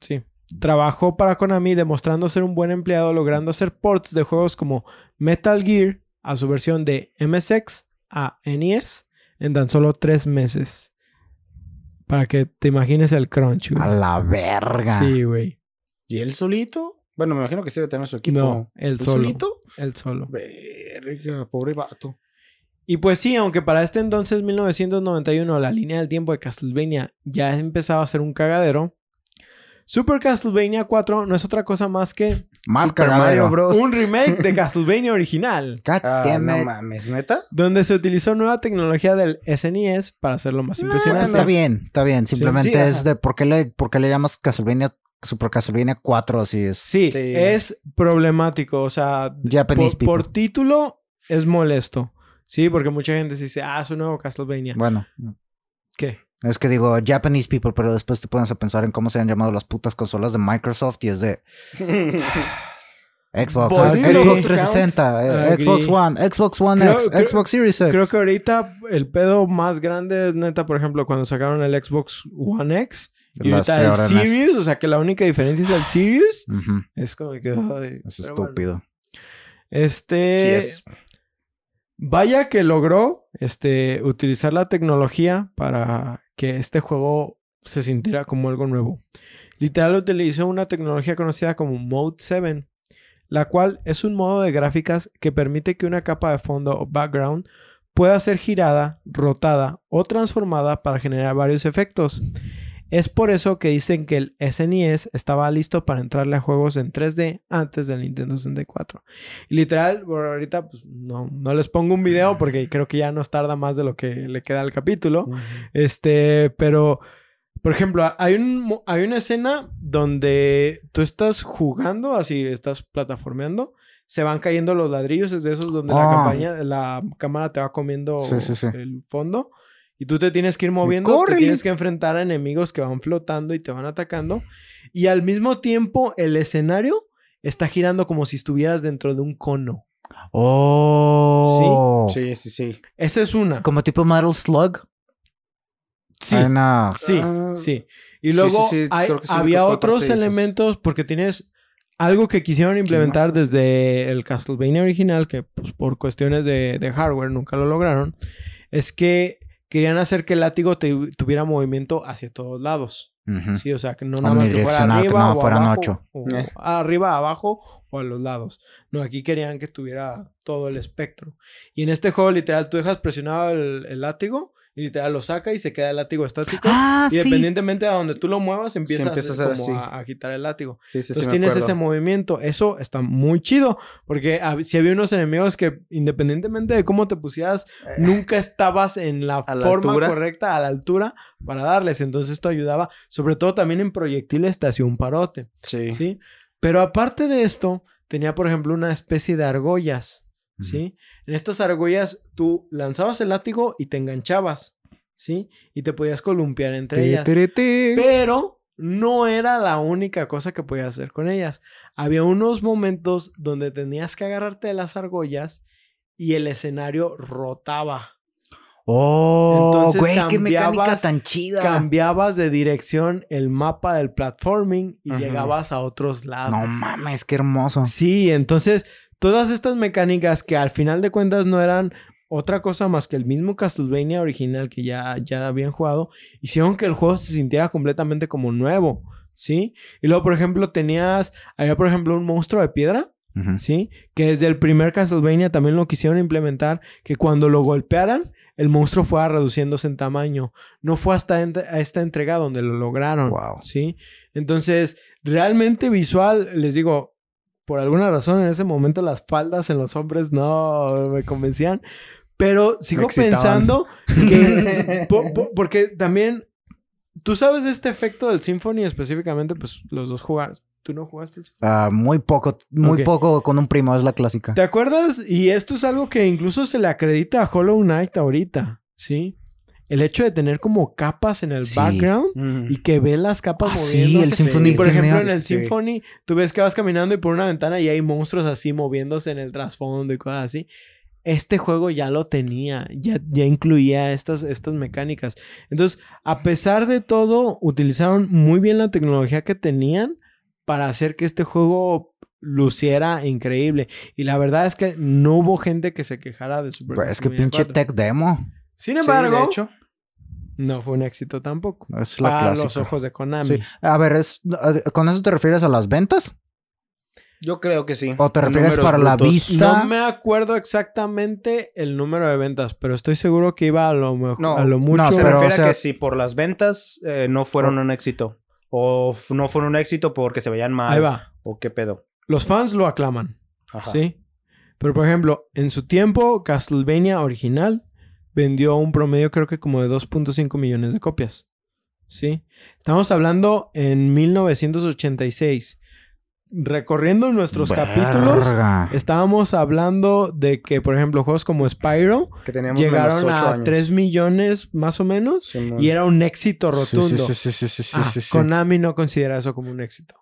sí, trabajó para Konami demostrando ser un buen empleado, logrando hacer ports de juegos como Metal Gear a su versión de MSX a NES en tan solo tres meses. Para que te imagines el crunch, güey. A la verga. Sí, güey. ¿Y él solito? Bueno, me imagino que sí debe tener su equipo. No, él solo. solito? El solo. Verga, pobre vato. Y pues sí, aunque para este entonces, 1991, la línea del tiempo de Castlevania ya empezaba a ser un cagadero, Super Castlevania 4 no es otra cosa más que Más Super cagadero. Mario Bros. un remake de Castlevania original, God Ah, damn no it. mames, ¿neta? donde se utilizó nueva tecnología del SNES para hacerlo más impresionante. Está bien, está bien. Simplemente Sí, es ajá. de por qué le, por qué le llamas Castlevania Super Castlevania 4 así es. Sí, Sí. es problemático, o sea, Japanese por, por título es molesto. Sí, porque mucha gente dice, ah, es un nuevo Castlevania. Bueno, ¿Qué? Es que digo Japanese people, pero después te pones a pensar en cómo se han llamado las putas consolas de Microsoft y es de Xbox, Body Xbox count. 360, eh. Xbox One, Xbox One Creo- X, creo- Xbox Series X. Creo que ahorita el pedo más grande es neta, por ejemplo, cuando sacaron el Xbox One X y ahorita el. Series, o sea que la única diferencia es el Series. Ujú, Es como que. ay, Es pero bueno. estúpido. Este. Sí es. Vaya que logró este, utilizar la tecnología para que este juego se sintiera como algo nuevo. Literal utilizó una tecnología conocida como Mode 7, la cual es un modo de gráficas que permite que una capa de fondo o background pueda ser girada, rotada o transformada para generar varios efectos. Es por eso que dicen que el SNES estaba listo para entrarle a juegos en 3D antes del Nintendo 64. Y literal, por ahorita pues, no, no les pongo un video porque creo que ya nos tarda más de lo que le queda al capítulo. Este, pero, por ejemplo, hay, un, hay una escena donde tú estás jugando, así estás plataformeando, se van cayendo los ladrillos, es de esos donde la, Ah. campaña, la cámara te va comiendo Sí, sí, sí. el fondo. Y tú te tienes que ir moviendo, te tienes que enfrentar a enemigos que van flotando y te van atacando. Y al mismo tiempo, el escenario está girando como si estuvieras dentro de un cono. Oh. Sí, sí, sí. Esa es una. Como tipo Metal Slug. Sí. Una- Sí, Ah, sí. Y sí, luego sí, sí, hay- sí me había otros elementos porque tienes algo que quisieron implementar desde el Castlevania original, que pues, por cuestiones de, de hardware nunca lo lograron, es que querían hacer que el látigo te- tuviera movimiento hacia todos lados. Sí, o sea, que no nada más que fuera arriba no o fueran abajo, ocho. o Eh. arriba, abajo o a los lados. No, aquí querían que tuviera todo el espectro. Y en este juego, literal, tú dejas presionado el, el látigo y literal lo saca y se queda el látigo estático. Ah, y sí. independientemente de donde tú lo muevas, empieza, empieza a, a como a, a quitar el látigo. Sí, sí, sí. Entonces tienes ese movimiento. Eso está muy chido. Porque si había unos enemigos que, independientemente de cómo te pusieras, nunca estabas en la Eh. forma correcta, a la altura, para darles. Entonces esto ayudaba, sobre todo también en proyectiles, te hacía un parote. ¿Sí? Pero aparte de esto, tenía, por ejemplo, una especie de argollas. ¿Sí? En estas argollas tú lanzabas el látigo y te enganchabas. ¿Sí? Y te podías columpiar entre ellas. Pero no era la única cosa que podías hacer con ellas. Había unos momentos donde tenías que agarrarte de las argollas y el escenario rotaba. Oh, Entonces güey, qué mecánica tan chida. Cambiabas de dirección el mapa del platforming y Ajá. llegabas a otros lados. No mames, qué hermoso. Sí, entonces todas estas mecánicas que al final de cuentas no eran otra cosa más que el mismo Castlevania original que ya, ya habían jugado, hicieron que el juego se sintiera completamente como nuevo, ¿sí? Y luego, por ejemplo, tenías, había por ejemplo un monstruo de piedra. ¿sí? Que desde el primer Castlevania también lo quisieron implementar, que cuando lo golpearan, el monstruo fuera reduciéndose en tamaño. No fue hasta esta entrega donde lo lograron, Wow. ¿sí? Entonces, realmente visual, les digo, por alguna razón en ese momento las faldas en los hombres no me convencían, pero sigo pensando que, po- po- porque también, tú sabes de este efecto del Symphony específicamente, pues los dos jugaron. ¿Tú no jugaste el? Ah, muy poco, muy poco con un primo, es la clásica. ¿Te acuerdas? Y esto es algo que incluso se le acredita a Hollow Knight ahorita, ¿sí? El hecho de tener como capas en el Sí. background y que ve las capas Ah, sí, moviéndose. el Symphony Y por ejemplo, en el sí. Symphony, tú ves que vas caminando y por una ventana y hay monstruos así moviéndose en el trasfondo y cosas así. Este juego ya lo tenía, ya, ya incluía estas, estas mecánicas. Entonces, a pesar de todo, utilizaron muy bien la tecnología que tenían para hacer que este juego luciera increíble. Y la verdad es que no hubo gente que se quejara de Super Pues es que pinche 4. tech demo. Sin Sí, embargo, de hecho. No fue un éxito tampoco. Es la Para clásica. los ojos de Konami. Sí. A ver, es- ¿con eso te refieres a las ventas? Yo creo que sí. ¿O te refieres para la vista? No me acuerdo exactamente el número de ventas, pero estoy seguro que iba a lo mejor, No, a lo mucho. no, Se pero, refiere o sea- a que si por las ventas eh, no fueron un éxito. O no fueron un éxito porque se veían mal. Ahí va. O qué pedo. Los fans lo aclaman, Ajá. ¿sí? Pero por ejemplo, en su tiempo, Castlevania original vendió un promedio creo que como de 2.5 millones de copias. ¿Sí? Estamos hablando en 1986. Recorriendo nuestros capítulos, estábamos hablando de que, por ejemplo, juegos como Spyro Que teníamos llegaron a años. 3 millones más o menos y era un éxito rotundo. sí, sí, sí, sí, sí, Ah, sí, sí. Konami no considera eso como un éxito.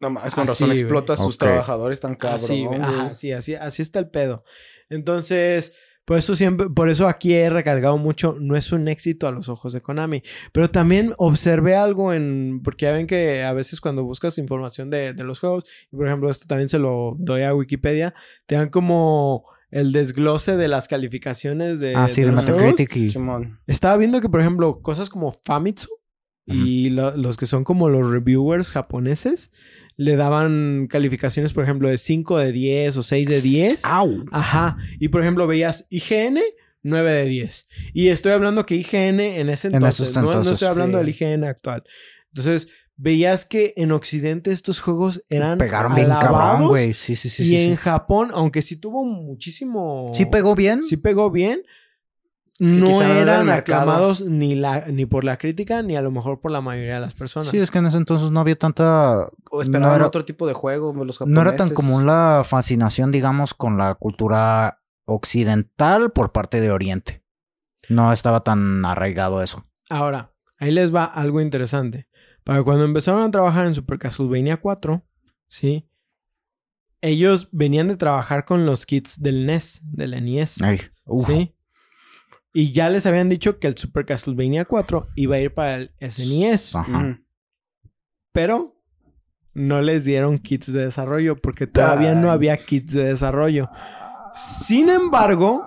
No más, con Así, razón explota a sus trabajadores tan cabrón. Así, ajá, sí, así, así está el pedo. Entonces, por eso siempre, por eso aquí he recalcado mucho, no es un éxito a los ojos de Konami. Pero también observé algo en, porque ya ven que a veces cuando buscas información de, de los juegos, y por ejemplo esto también se lo doy a Wikipedia, te dan como el desglose de las calificaciones de, Ah, sí, de juegos. Metacritic. Estaba viendo que, por ejemplo, cosas como Famitsu y lo- los que son como los reviewers japoneses le daban calificaciones, por ejemplo, de 5 de 10 o 6 de 10. ¡Au! Ajá. Y por ejemplo, veías IGN 9 de 10. Y estoy hablando que IGN en ese En entonces, no, no entonces, estoy hablando sí. del IGN actual. Entonces, veías que en Occidente estos juegos eran Pegaron alabados, güey. Sí, sí, sí. y sí, en sí. Japón, aunque sí tuvo muchísimo... ¿Sí pegó bien? Sí pegó bien. No eran aclamados ni, la, ni por la crítica ni a lo mejor por la mayoría de las personas. Sí, es que en ese entonces no había tanta... O esperaban no era, otro tipo de juego, los japoneses. no era tan común la fascinación, digamos, con la cultura occidental por parte de Oriente. No estaba tan arraigado eso. Ahora, ahí les va algo interesante. Para cuando empezaron a trabajar en Super Castlevania 4, ¿sí? Ellos venían de trabajar con los kits del NES, del NES, Ay, uf. ¿sí? Y ya les habían dicho que el Super Castlevania 4 iba a ir para el SNES, Ajá. Mm. pero no les dieron kits de desarrollo porque todavía no había kits de desarrollo. Sin embargo,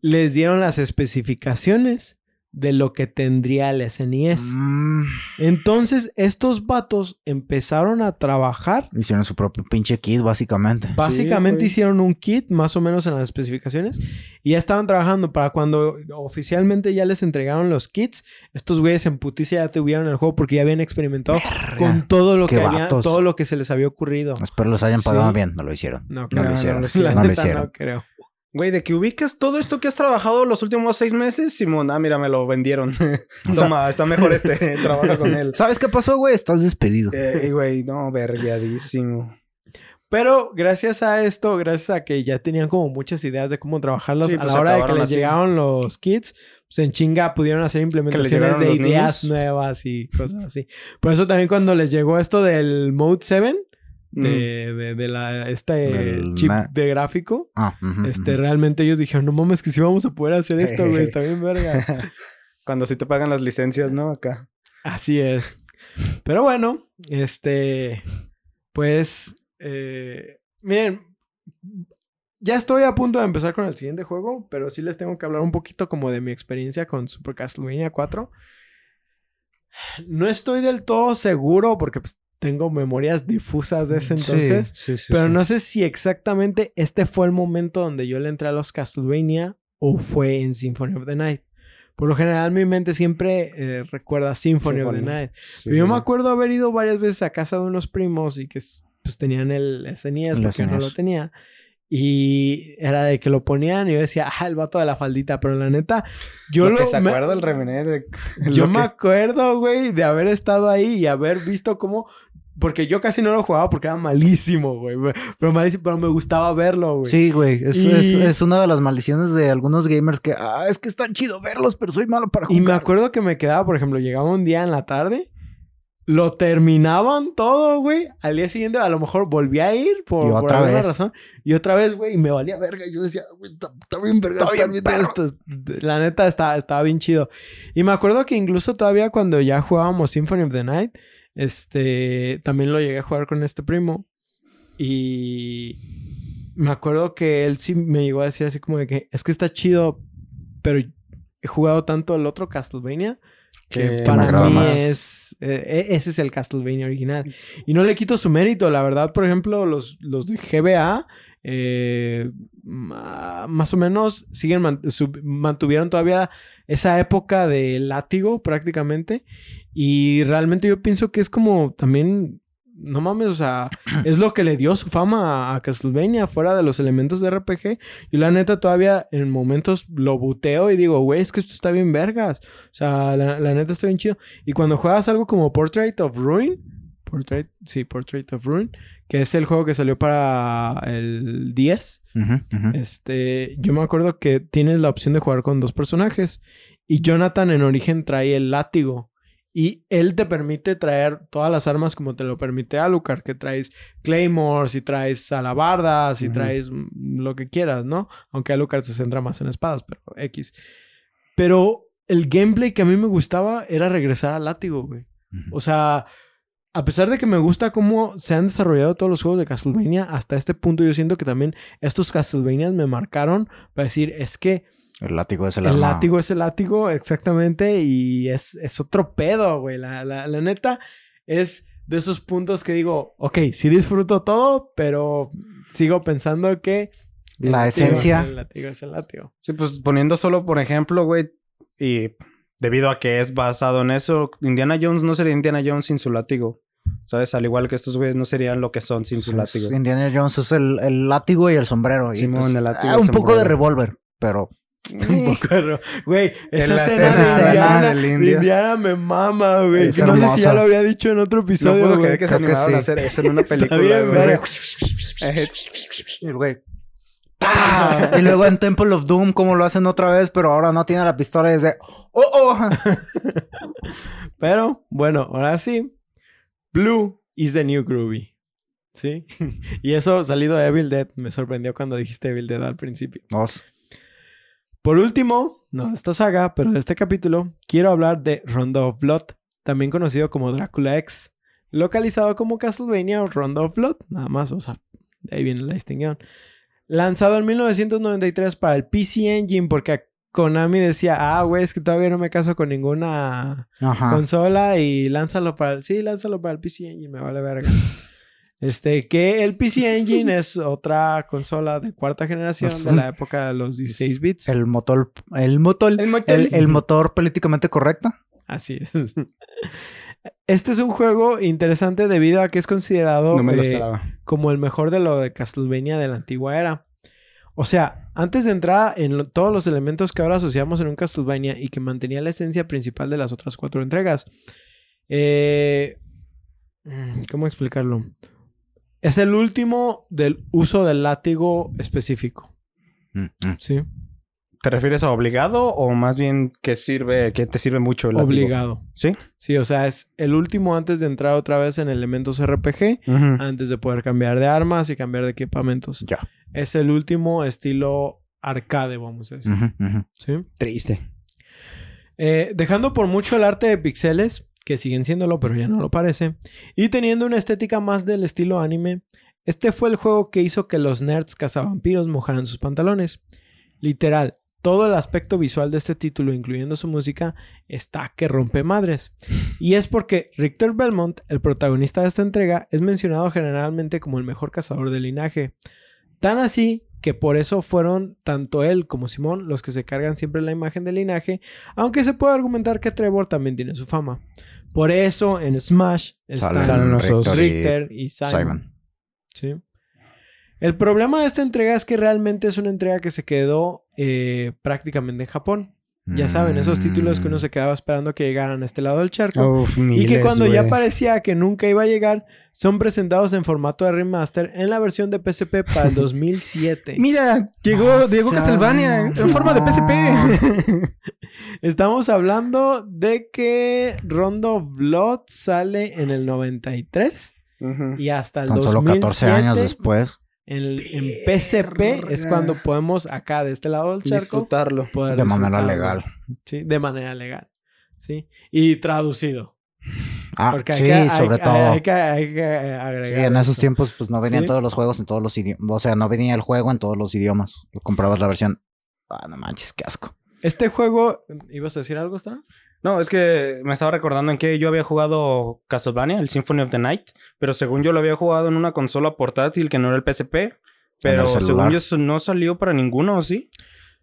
les dieron las especificaciones de lo que tendría el SNES. Mm, Entonces, estos vatos empezaron a trabajar. hicieron su propio pinche kit, básicamente. Básicamente hicieron un kit, más o menos en las especificaciones, y ya estaban trabajando para cuando oficialmente ya les entregaron los kits. Estos güeyes en puticia ya tuvieron el juego porque ya habían experimentado con todo lo que había, todo lo que se les había ocurrido. Espero los hayan pagado Sí. bien. No lo hicieron. No, No, creo. lo no hicieron. lo No, hicieron. La lo neta, hicieron. no creo. Güey, de que ubicas todo esto que has trabajado los últimos seis meses, Simón, ah, mira, me lo vendieron. Toma, está mejor este, trabaja con él. ¿Sabes qué pasó, güey? Estás despedido. Eh, güey, no, vergueadísimo. Pero gracias a esto, gracias a que ya tenían como muchas ideas de cómo trabajarlos, Sí, a pues la hora de que les así. llegaron los kits, pues en chinga pudieron hacer implementaciones de ideas niños. nuevas y cosas así. Por eso también cuando les llegó esto del Mode 7, Mm. de, de, la, este chip de gráfico, Ah, este, realmente ellos dijeron, no mames, que sí vamos a poder hacer esto, güey, está bien verga. Cuando sí te pagan las licencias, ¿no? Acá. Así es. Pero bueno, este, pues, eh, miren, ya estoy a punto de empezar con el siguiente juego, pero sí les tengo que hablar un poquito como de mi experiencia con Super Castlevania 4. No estoy del todo seguro porque pues, tengo memorias difusas de ese entonces. sí, sí, Pero sí. no sé si exactamente este fue el momento donde yo le entré a los Castlevania o fue en Symphony of the Night. Por lo general, mi mente siempre eh, recuerda Symphony, of the Symphony. Night. Yo me acuerdo haber ido varias veces a casa de unos primos y que pues tenían el SNES El porque yo no SNES. lo tenía. Y era de que lo ponían y yo decía, ah, el vato de la faldita. Pero la neta, yo lo, lo, que se me- acuerda el Remené de yo lo me que- acuerdo, güey, de haber estado ahí y haber visto cómo. Porque yo casi no lo jugaba porque era malísimo, güey. Pero malísimo, pero me gustaba verlo, güey. Sí, güey. Es, Y- es, es una de las maldiciones de algunos gamers que, ah, es que es tan chido verlos, pero soy malo para Y jugar. me acuerdo que me quedaba, por ejemplo, llegaba un día en la tarde, lo terminaban todo, güey. Al día siguiente a lo mejor volví a ir por, Y por otra alguna vez. razón. Y otra vez, güey, y me valía verga. Y yo decía, güey, está, bien verga. Está bien esto. La neta estaba bien chido. Y me acuerdo que incluso todavía cuando ya jugábamos Symphony of the Night, este, también lo llegué a jugar con este primo. Y me acuerdo que él sí me llegó a decir así como de que es que está chido, pero he jugado tanto el otro Castlevania que Que para mí más. es eh, e- ese es el Castlevania original y no le quito su mérito la verdad por ejemplo los, los de GBA eh, más o menos siguen man- mantuvieron todavía esa época de látigo prácticamente y realmente yo pienso que es como también no mames, o sea, es lo que le dio su fama a- Castlevania fuera de los elementos de RPG. Y la neta todavía en momentos lo buteo y digo, güey, es que esto está bien vergas. O sea, la, la neta está bien chido. Y cuando juegas algo como Portrait of Ruin, Portrait, sí, Portrait of Ruin, que es el juego que salió para el 10, Ujú, ujú. este, yo me acuerdo que tienes la opción de jugar con dos personajes. Y Jonathan en origen trae el látigo. Y él te permite traer todas las armas como te lo permite Alucard, que traes claymores y traes alabardas y traes lo que quieras, ¿no? Aunque Alucard se centra más en espadas, pero X. Pero el gameplay que a mí me gustaba era regresar al látigo, güey. O sea, a pesar de que me gusta cómo se han desarrollado todos los juegos de Castlevania, hasta este punto yo siento que también estos Castlevanias me marcaron para decir, es que El látigo es el, el, arma. látigo es el látigo, exactamente, y es, es otro pedo, güey. La, la, la neta es de esos puntos que digo, ok, sí disfruto todo, pero sigo pensando que... el La látigo- esencia. El látigo es el látigo. Sí, pues poniendo solo por ejemplo, güey, y debido a que es basado en eso, Indiana Jones no sería Indiana Jones sin su látigo. ¿Sabes? Al igual que estos güeyes no serían lo que son sin su látigo. Indiana Jones es el, el látigo y el sombrero. y, Simón, pues, el látigo ah, el un poco de revólver, pero Un poco de ro- Güey, esa la escena, escena de Indiana, del de indio. Indiana me mama, güey. Es Que no sé si ya lo había dicho en otro No episodio, puedo güey. creer que se que animaron a hacer eso en una Está película, bien, güey. verga. Y el güey. ¡pah! Y luego en Temple of Doom, como lo hacen otra vez, pero ahora no tiene la pistola y es de. ¡Oh, oh! Pero, bueno, ahora sí. Blue is the new groovy. ¿Sí? y eso salido de Evil Dead. Me sorprendió cuando dijiste Evil Dead al principio. Dos. Por último, no de esta saga, pero de este capítulo, quiero hablar de Rondo of Blood, también conocido como Drácula X, localizado como Castlevania o Rondo of Blood, nada más, o sea, de ahí viene la distinción. Lanzado en 1993 para el PC Engine, porque Konami decía, ah, güey, es que todavía no me caso con ninguna Ajá. consola y lánzalo para el... Sí, lánzalo para el PC Engine, me vale verga. Este, que el PC Engine es otra consola de cuarta generación de la época de los 16 bits. El motor. El motor. El motor. El, el motor políticamente correcto. Así es. Este es un juego interesante debido a que es considerado No eh, como el mejor de lo de Castlevania de la antigua era. O sea, antes de entrar en lo- todos los elementos que ahora asociamos en un Castlevania y que mantenía la esencia principal de las otras cuatro entregas. eh, mm, ¿Cómo explicarlo? Es el último del uso del látigo específico. Mm, mm. ¿Sí? ¿Te refieres a obligado o más bien que sirve, que te sirve mucho el látigo? Obligado. ¿Sí? Sí, o sea, es el último antes de entrar otra vez en elementos RPG. Antes de poder cambiar de armas y cambiar de equipamientos. Ya. Es el último estilo arcade, vamos a decir. ¿sí? Triste. Eh, dejando por mucho el arte de pixeles, que siguen siéndolo, pero ya no lo parece, y teniendo una estética más del estilo anime, este fue el juego que hizo que los nerds cazavampiros mojaran sus pantalones. Literal, todo el aspecto visual de este título, incluyendo su música, está que rompe madres. Y es porque Richter Belmont, el protagonista de esta entrega, es mencionado generalmente como el mejor cazador del linaje. Tan así que por eso fueron tanto él como Simón los que se cargan siempre la imagen del linaje, aunque se puede argumentar que Trevor también tiene su fama. Por eso en Smash están Salen. Richter y Simon. Simon. Sí. El problema de esta entrega es que realmente es una entrega que se quedó eh, prácticamente en Japón. Ya saben, esos títulos que uno Mm. se quedaba esperando que llegaran a este lado del charco. Uf, y que cuando ya parecía que nunca iba a llegar, son presentados en formato de remaster en la versión de PSP para el 2007. Mira, llegó, Ah, sí, Castlevania en forma de PSP. Estamos hablando de que Rondo Blood sale en el 93 Ujú. y hasta el Tan 2007 solo 14 años después. En, en PSP es cuando podemos acá de este lado del charco Disfrutarlo. poder De manera legal. Sí, de manera legal. Sí. Y traducido. Ah, Porque hay sí, que, sobre hay- todo. Hay, que, hay que agregar. Sí, en esos eso. tiempos pues no venían Sí. todos los juegos en todos los idiomas. O sea, no venía el juego en todos los idiomas. Comprabas la versión. Ah, no manches, qué asco. Este juego. ¿Ibas a decir algo, Stan? No, es que me estaba recordando en que yo había jugado Castlevania, el Symphony of the Night, pero según yo lo había jugado en una consola portátil que no era el PSP, pero el según yo no salió para ninguno, ¿o sí?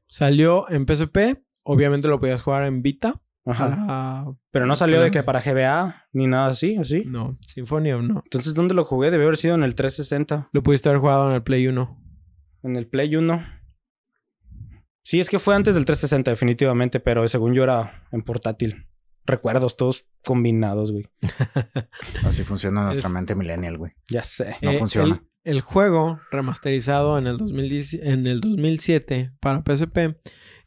Salió en PSP. Obviamente lo podías jugar en Vita. Ajá. Pero no salió de que para GBA ni nada así, ¿o sí? No, Symphony no. Entonces, ¿dónde lo jugué? Debe haber sido en el 360, Lo pudiste haber jugado en el Play 1. en el Play 1. Sí, es que fue antes del 360 definitivamente, pero según yo era en portátil. Recuerdos todos combinados, güey. Así funciona nuestra Es- mente millennial, güey. Ya sé. No Eh, funciona. El, el juego remasterizado en el, 2010 en el 2007 para PSP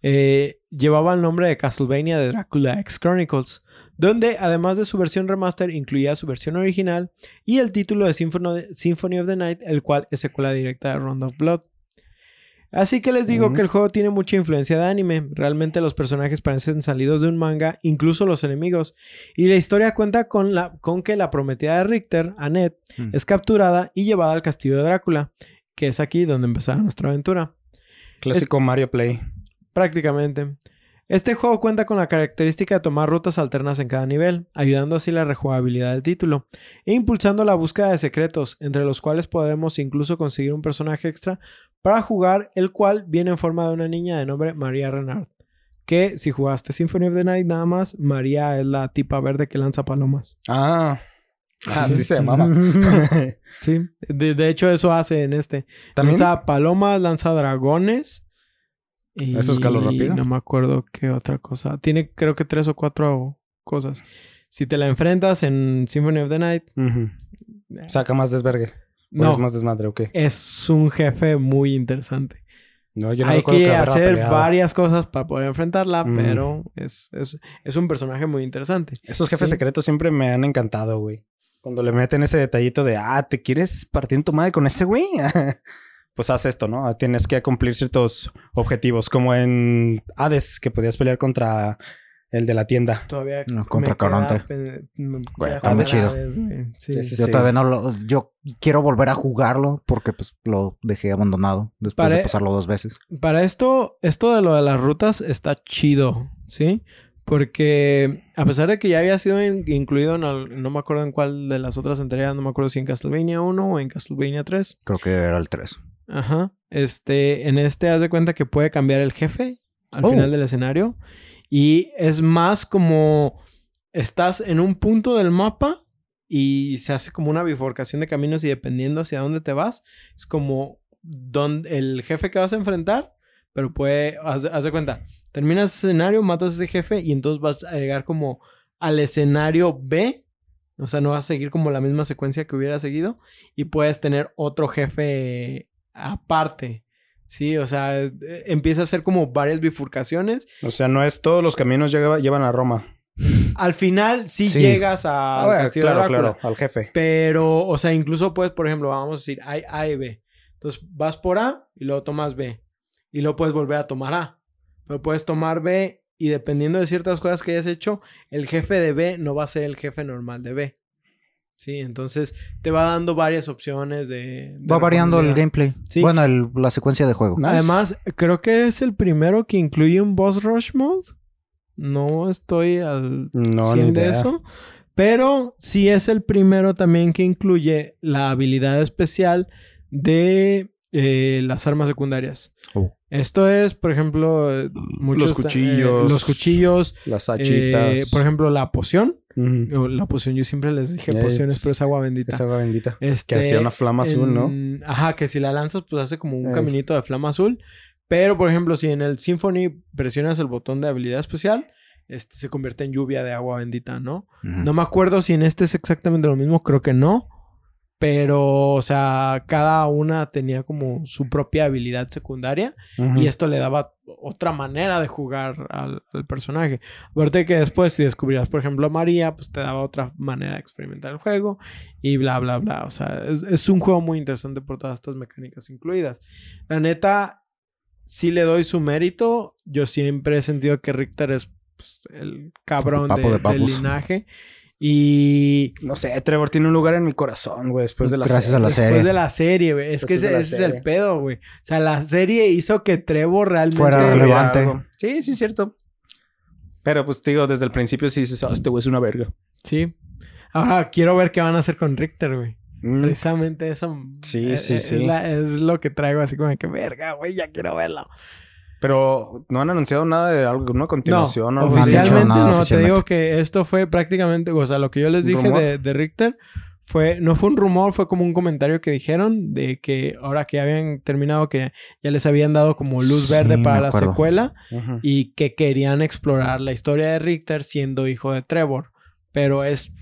eh, llevaba el nombre de Castlevania de Dracula X Chronicles, donde además de su versión remaster incluía su versión original y el título de Symphony, Symphony of the Night, el cual es secuela directa de Round of Blood. Así que les digo que el juego tiene mucha influencia de anime. Realmente los personajes parecen salidos de un manga, incluso los enemigos. Y la historia cuenta con, la, con que la prometida de Richter, Annette, Mm. es capturada y llevada al castillo de Drácula, que es aquí donde empezará nuestra aventura. Clásico Mario Play. Prácticamente. Este juego cuenta con la característica de tomar rutas alternas en cada nivel, ayudando así la rejugabilidad del título, e impulsando la búsqueda de secretos, entre los cuales podremos incluso conseguir un personaje extra para jugar, el cual viene en forma de una niña de nombre María Renard. Que si jugaste Symphony of the Night nada más, María es la tipa verde que lanza palomas. Ah. Así se llamaba. Sí, de, de hecho eso hace en este. ¿También? Lanza palomas, lanza dragones Y ¿Eso escaló rápido? No me acuerdo qué otra cosa. Tiene creo que tres o cuatro cosas. Si te la enfrentas en Symphony of the Night, eh, Saca más desvergue. ¿O no, es más desmadre o qué? es un jefe muy interesante. No, yo no Hay que hacer peleado. varias cosas para poder enfrentarla, Mm. pero es, es, es un personaje muy interesante. Esos jefes Sí. secretos siempre me han encantado, güey. Cuando le meten ese detallito de, ah, ¿te quieres partir en tu madre con ese güey? pues haz esto, ¿no? Tienes que cumplir ciertos objetivos, como en Hades, que podías pelear contra el de la tienda. Todavía No, contra Caronte. Güey, queda está muy chido. Sí, sí, Yo Sí. todavía no lo... Yo quiero volver a jugarlo porque pues lo dejé abandonado después de Pare- pasarlo dos veces. Para esto, esto de lo de las rutas está chido, ¿sí? Porque a pesar de que ya había sido in- incluido en, al- no me acuerdo en cuál de las otras entregas, no me acuerdo si en Castlevania 1 o en Castlevania 3. Creo que era el 3. Ajá. Este, en este haz de cuenta que puede cambiar el jefe al Oh. final del escenario. Y es más como estás en un punto del mapa y se hace como una bifurcación de caminos y dependiendo hacia dónde te vas, es como donde el jefe que vas a enfrentar, pero puede, haz, haz de cuenta, terminas ese escenario, matas a ese jefe y entonces vas a llegar como al escenario B. O sea, no vas a seguir como la misma secuencia que hubiera seguido y puedes tener otro jefe aparte. Sí, o sea, eh, empieza a ser como varias bifurcaciones. O sea, no es todos los caminos lleva- llevan a Roma. Al final sí, Sí. llegas a Ah, bueno, Castillo de claro, Drácula. claro, al jefe. Pero, o sea, incluso puedes, por ejemplo, vamos a decir, hay A y B. Entonces vas por A y luego tomas B. Y luego puedes volver a tomar A. Pero puedes tomar B y dependiendo de ciertas cosas que hayas hecho, el jefe de B no va a ser el jefe normal de B. Sí, entonces te va dando varias opciones de... de Va variando el gameplay. Sí. Bueno, el- la secuencia de juego. Nice. Además, creo que es el primero que incluye un boss rush mode. No estoy al No, 100 ni de idea. eso. Pero sí es el primero también que incluye la habilidad especial de eh, las armas secundarias. Oh. Esto es, por ejemplo, eh, muchos, cuchillos. eh, los cuchillos. Las eh, hachitas. por ejemplo, la poción. La poción, yo siempre les dije pociones, pues, pero es agua bendita. Esa agua bendita. Este, Que hacía una flama azul, ¿no? Ajá, que si la lanzas, pues hace como un caminito de flama azul. Pero, por ejemplo, si en el Symphony presionas el botón de habilidad especial, este se convierte en lluvia de agua bendita, ¿no? No me acuerdo si en este es exactamente lo mismo, creo que no. Pero, o sea, cada una tenía como su propia habilidad secundaria. Y esto le daba otra manera de jugar al, al personaje. Aparte que después, si descubrías, por ejemplo, a María, pues te daba otra manera de experimentar el juego. Y bla, bla, bla. O sea, es, es un juego muy interesante por todas estas mecánicas incluidas. La neta, sí le doy su mérito. Yo siempre he sentido que Richter es pues, el cabrón El papo de- de del linaje. Y No sé, Trevor tiene un lugar en mi corazón, güey, después de la Gracias serie. a la después serie. de la serie, güey. Es que Después ese, es el pedo, güey. O sea, la serie hizo que Trevor realmente... Fuera relevante. algo. Sí, sí, es cierto. Pero pues, te digo, desde el principio sí dices, "Ah, este güey es una verga. Sí. Ahora quiero ver qué van a hacer con Richter, güey. Mm. Precisamente eso. Sí, es, sí, es- sí. Es, la- es lo que traigo así como que verga, güey, ya quiero verlo. Pero no han anunciado nada de alguna continuación o no, algo han así. dicho oficialmente no. Te digo que esto fue prácticamente, o sea, lo que yo les ¿Un dije rumor? de, de Richter fue, no fue un rumor, fue como un comentario que dijeron de que ahora que habían terminado, que ya les habían dado como luz verde para la acuerdo. secuela y que querían explorar la historia de Richter siendo hijo de Trevor. Pero es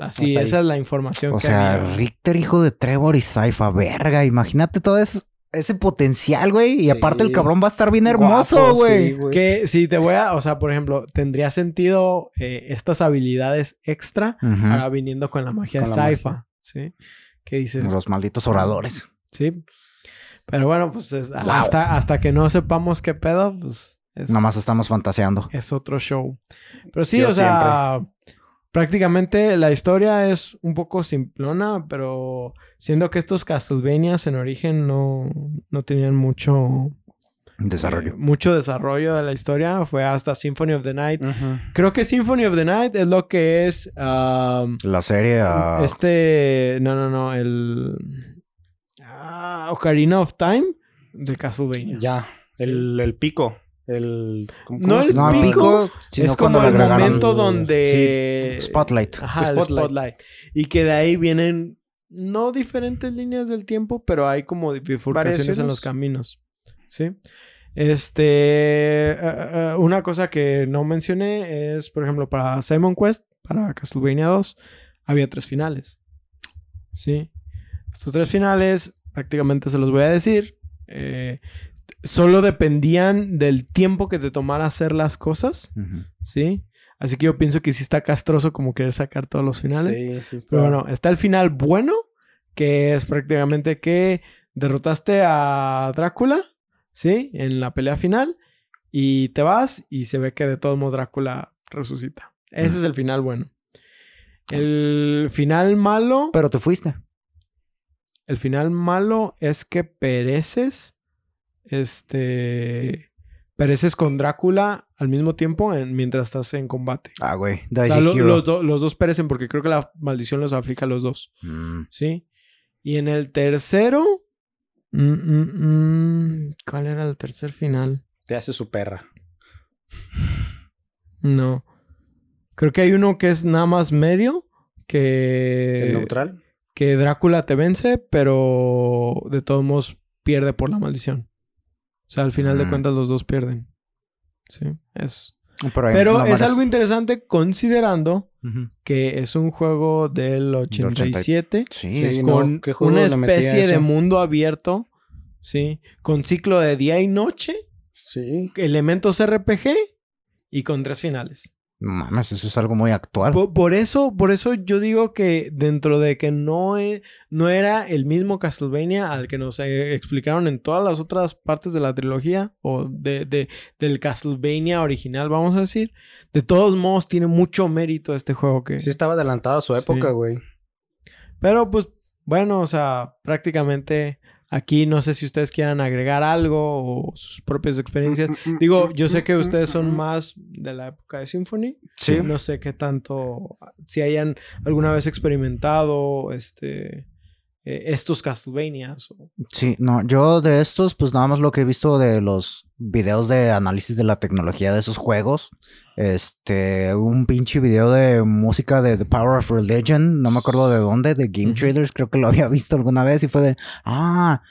así, esa es la información O que sea, había. Richter, hijo de Trevor y Saifa, verga. Imagínate todo eso, ese potencial, güey. Y Sí. aparte el cabrón va a estar bien hermoso, güey. sí, güey. Que si te voy a, o sea, por ejemplo, tendría sentido eh, estas habilidades extra Ujú. ahora viniendo con la magia Con de Saifa, ¿sí? Que dices, Los malditos oradores. sí. Pero bueno, pues es- hasta, hasta que no sepamos qué pedo, pues es, Nada más estamos fantaseando. es otro show. Pero sí, Yo o sea, prácticamente la historia es un poco simplona, pero siendo que estos Castlevanias en origen no, no tenían mucho Desarrollo. eh, mucho desarrollo de la historia, fue hasta Symphony of the Night. Creo que Symphony of the Night es lo que es um, La serie. ah, este, no, no, no, el ah, Ocarina of Time de Castlevania. Ya, el, el pico. El, ¿cómo- No el no, pico, sino es como el momento donde Spotlight. Ajá, el spotlight. Y que de ahí vienen no diferentes líneas del tiempo, pero hay como bifurcaciones en los caminos. ¿Sí? Este, eh, eh, una cosa que no mencioné es, por ejemplo, para Simon Quest, para Castlevania 2, había tres finales. ¿Sí? Estos tres finales, prácticamente se los voy a decir. eh, solo dependían del tiempo que te tomara hacer las cosas. ¿Sí? Así que yo pienso que sí está castroso como querer sacar todos los finales. Sí, sí está. Pero bueno, está el final bueno, que es prácticamente que derrotaste a Drácula, ¿sí? En la pelea final. Y te vas y se ve que de todo modo Drácula resucita. Ese Mm. es el final bueno. El final malo... Pero te fuiste. El final malo es que pereces. Este... Pereces con Drácula al mismo tiempo en- mientras estás en combate. Ah, güey. O Daisy sea, lo- Hero. los, do- los dos perecen porque creo que la maldición los aflige a los dos. Mm. ¿Sí? Y en el tercero. mm, mm, ¿Cuál era el tercer final? Te hace su perra. No. Creo que hay uno que es nada más medio. Que. El neutral. Que Drácula te vence, pero de todos modos pierde por la maldición. O sea, al final de cuentas los dos pierden. Sí, es. Pero, ahí Pero no es algo interesante considerando que es un juego del 87. Sí, Sí, con no, ¿qué juego una especie de mundo abierto, ¿sí? Con ciclo de día y noche, Sí. elementos RPG y con tres finales. No mames, eso es algo muy actual. Por, por eso, por eso yo digo que dentro de que no, e- no era el mismo Castlevania al que nos eh, explicaron en todas las otras partes de la trilogía o de, de- del Castlevania original, vamos a decir, de todos modos tiene mucho mérito este juego que... Sí estaba adelantado a su época, Sí. güey. Pero pues bueno, o sea, prácticamente aquí no sé si ustedes quieran agregar algo o sus propias experiencias. Digo, yo sé que ustedes son más de la época de Symphony. Sí. No sé qué tanto, si hayan alguna vez experimentado este eh, estos Castlevanias. o- Sí, no, yo de estos, pues nada más lo que he visto de los videos de análisis de la tecnología de esos juegos. Este, un pinche video de música de The Power of Religion, no me acuerdo de dónde, de Game. Traders, creo que lo había visto alguna vez y fue de, ah,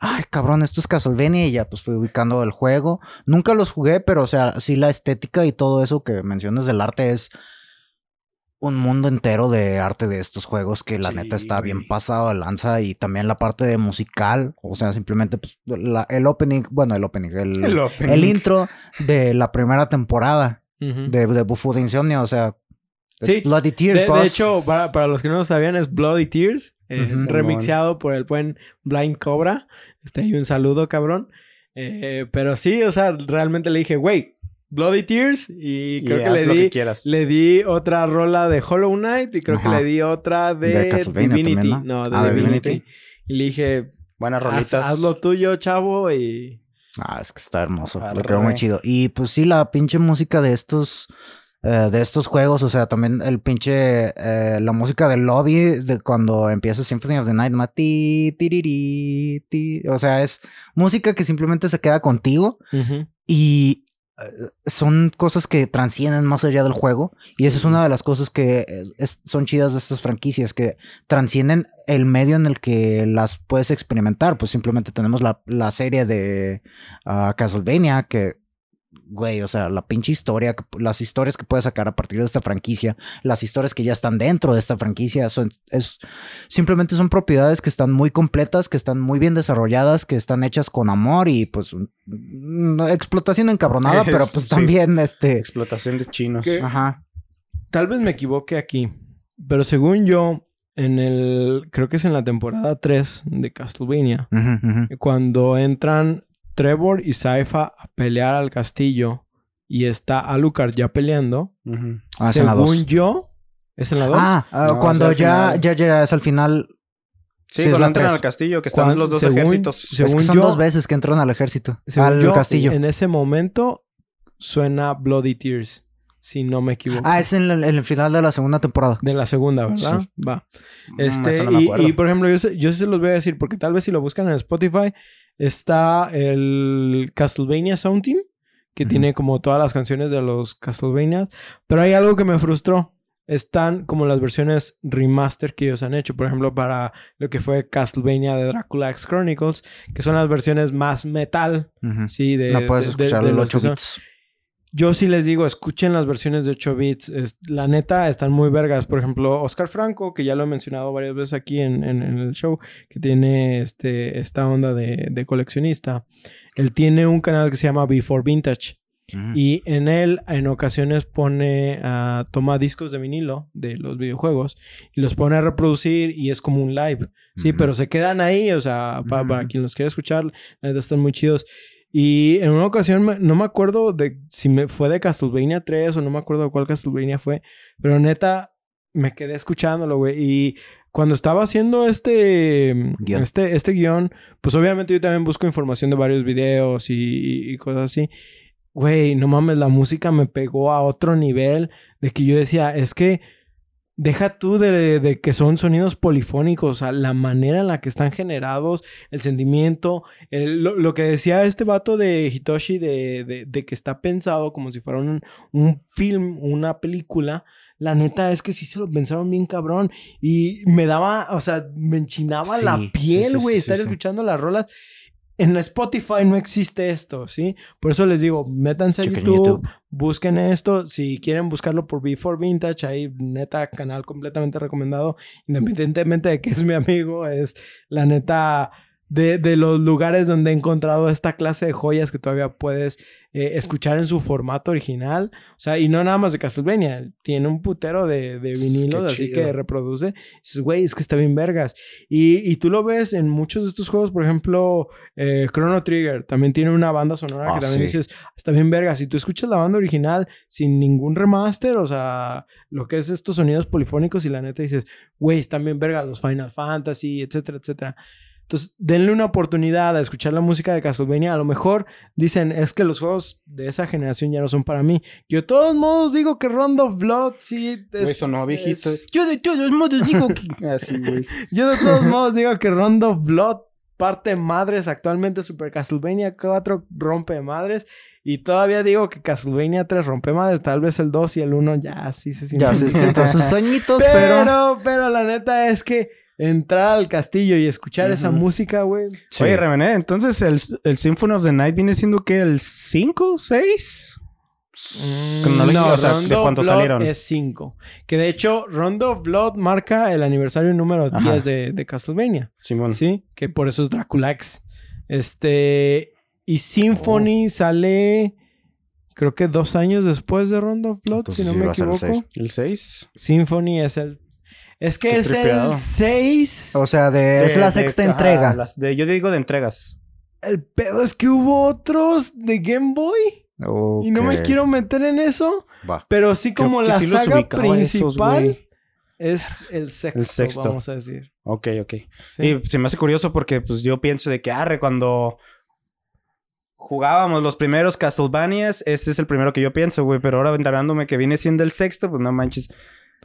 ay, cabrón, esto es Castlevania y ya pues fui ubicando el juego. Nunca los jugué, pero o sea, sí la estética y todo eso que mencionas del arte es un mundo entero de arte de estos juegos que la Sí, neta está bien pasado de lanza y también la parte de musical, o sea, simplemente pues, la- el opening, bueno, el opening, el, El el, opening. intro de la primera temporada de, de Bufo de Insomnia, o sea, Sí. Bloody Tears, De, hecho, para, para los que no lo sabían, es Bloody Tears. Es remixeado por el buen Blind Cobra. Este, ahí un saludo, cabrón. Eh, pero sí, o sea, realmente le dije, güey, Bloody Tears. Y Y creo que le lo di, que quieras. le di otra rola de Hollow Knight. Y creo Ajá. que le di otra de, De Castlevania Divinity. también, ¿no? ¿no? de Ah, de Divinity. Divinity. Y le dije, Buenas rolitas. haz lo tuyo, chavo. Y Ah, es que está hermoso, Arre. le quedó muy chido. Y pues sí, la pinche música de estos, eh, de estos juegos, o sea, también el pinche, eh, la música del lobby de cuando empieza Symphony of the Night, ma, ti, tiriri, ti, o sea, es música que simplemente se queda contigo y son cosas que transcienden más allá del juego y esa es una de las cosas que eh, es- son chidas de estas franquicias que transcienden el medio en el que las puedes experimentar. Pues simplemente tenemos la, la serie de ah, Castlevania que güey, o sea, la pinche historia, las historias que puedes sacar a partir de esta franquicia, las historias que ya están dentro de esta franquicia, son, es, simplemente son propiedades que están muy completas, que están muy bien desarrolladas, que están hechas con amor y pues mm, explotación encabronada, pero pues Sí. también este, Explotación de chinos. ¿Qué? ajá, Tal vez me equivoque aquí, pero según yo, en el, creo que es en la temporada 3 de Castlevania, cuando entran Trevor y Saifa a pelear al castillo y está Alucard ya peleando. Ah, es según yo, ¿es en la 2? Ah, ah, No, cuando o sea, al ya, ya llegas al final, Sí, Sí, es cuando la entran tres. al castillo, que están Cuando- los dos según- ejércitos. es según que son yo- dos veces que entran al ejército, según al yo, castillo. en ese momento suena Bloody Tears, si no me equivoco. Ah, es en el, en el final de la segunda temporada. De la segunda, ¿verdad? Va. Mm, Este, no y, y, por ejemplo, yo, yo sí se los voy a decir, porque tal vez si lo buscan en Spotify, está el Castlevania Sound Team, que tiene como todas las canciones de los Castlevania. Pero hay algo que me frustró. están como las versiones remaster que ellos han hecho. Por ejemplo, para lo que fue Castlevania de Dracula X Chronicles, que son las versiones más metal, Ujú. sí, de... puedes de- de- escuchar de los que 8 son- bits. Yo sí les digo, escuchen las versiones de 8 bits. Es- la neta, están muy vergas. Por ejemplo, Oscar Franco, que ya lo he mencionado varias veces aquí en, en- en el show, que tiene este, esta onda de, de coleccionista. Él tiene un canal que se llama Before Vintage. Ujú. Y en él, en ocasiones, pone, ah, toma discos de vinilo de los videojuegos y los pone a reproducir y es como un live. Sí, pero se quedan ahí, o sea, pa- para Ujú. quien los quiera escuchar, la neta están muy chidos. Y en una ocasión, no me acuerdo de si me fue de Castlevania 3 o no me acuerdo de cuál Castlevania fue, pero neta, me quedé escuchándolo, güey. Y cuando estaba haciendo este Guión. este, este guion, pues obviamente yo también busco información de varios videos y, y cosas así. Güey, no mames, la música me pegó a otro nivel de que yo decía, es que deja tú de, de que son sonidos polifónicos, o sea, la manera en la que están generados, el sentimiento, el- lo, lo que decía este vato de Hitoshi, de, de- de que está pensado como si fuera un, un film, una película. La neta es que sí se lo pensaron bien cabrón. Y me daba, o sea, me enchinaba Sí, la piel, güey, sí, estar escuchando las rolas. En Spotify no existe esto, ¿sí? Por eso les digo, métanse a YouTube. busquen esto. Si quieren buscarlo por Before Vintage, ahí neta, canal completamente recomendado. Independientemente de que es mi amigo, es la neta de, de los lugares donde he encontrado esta clase de joyas que todavía puedes eh, escuchar en su formato original. O sea, y no nada más de Castlevania. Tiene un putero de, de vinilos, así que reproduce. Y dices, güey, es que está bien vergas. Y, y tú lo ves en muchos de estos juegos, por ejemplo, eh, Chrono Trigger también tiene una banda sonora Ah, que también sí. dices, está bien vergas. Si tú escuchas la banda original sin ningún remaster, o sea, lo que es estos sonidos polifónicos y la neta dices, güey, están bien vergas los Final Fantasy, etcétera, etcétera. Entonces, denle una oportunidad a escuchar la música de Castlevania. A lo mejor dicen, es que los juegos de esa generación ya no son para mí. Yo de todos modos digo que Round of Blood sí... es- Güey, sonó viejito. es- Yo de todos modos digo que... Así, güey. Yo de todos modos digo que Round of Blood parte madres. Actualmente Super Castlevania 4 rompe madres. Y todavía digo que Castlevania 3 rompe madres. Tal vez el 2 y el 1 ya sí se Ya sienten se sienten sus añitos, pero, pero... pero, la neta es que entrar al castillo y escuchar esa música, güey. Sí. Oye, Remené, entonces el, el Symphony of the Night viene siendo que el 5, 6? Cronológico, o sea, ¿de Blood salieron? Es 5. Que de hecho, Rondo of Blood marca el aniversario número 10 Ajá. de, de Castlevania. Simón. Sí, que por eso es Dracula X. Este. Y Symphony Oh. sale. Creo que dos años después de Rondo of Blood, Entonces si no sí me equivoco. El 6. Symphony es el. Es que Qué es tripeado. el 6. O sea, de, es la sexta entrega. yo digo de entregas. El pedo es que hubo otros de Game Boy. Y no me quiero meter en eso. Va. Pero sí como la sí saga esos, principal es el sexto, El sexto. vamos a decir. Ok, ok. Sí. Y se me hace curioso porque pues yo pienso de que arre cuando jugábamos los primeros Castlevanias, ese es el primero que yo pienso, güey, pero ahora ventarándome que viene siendo el sexto, pues no manches.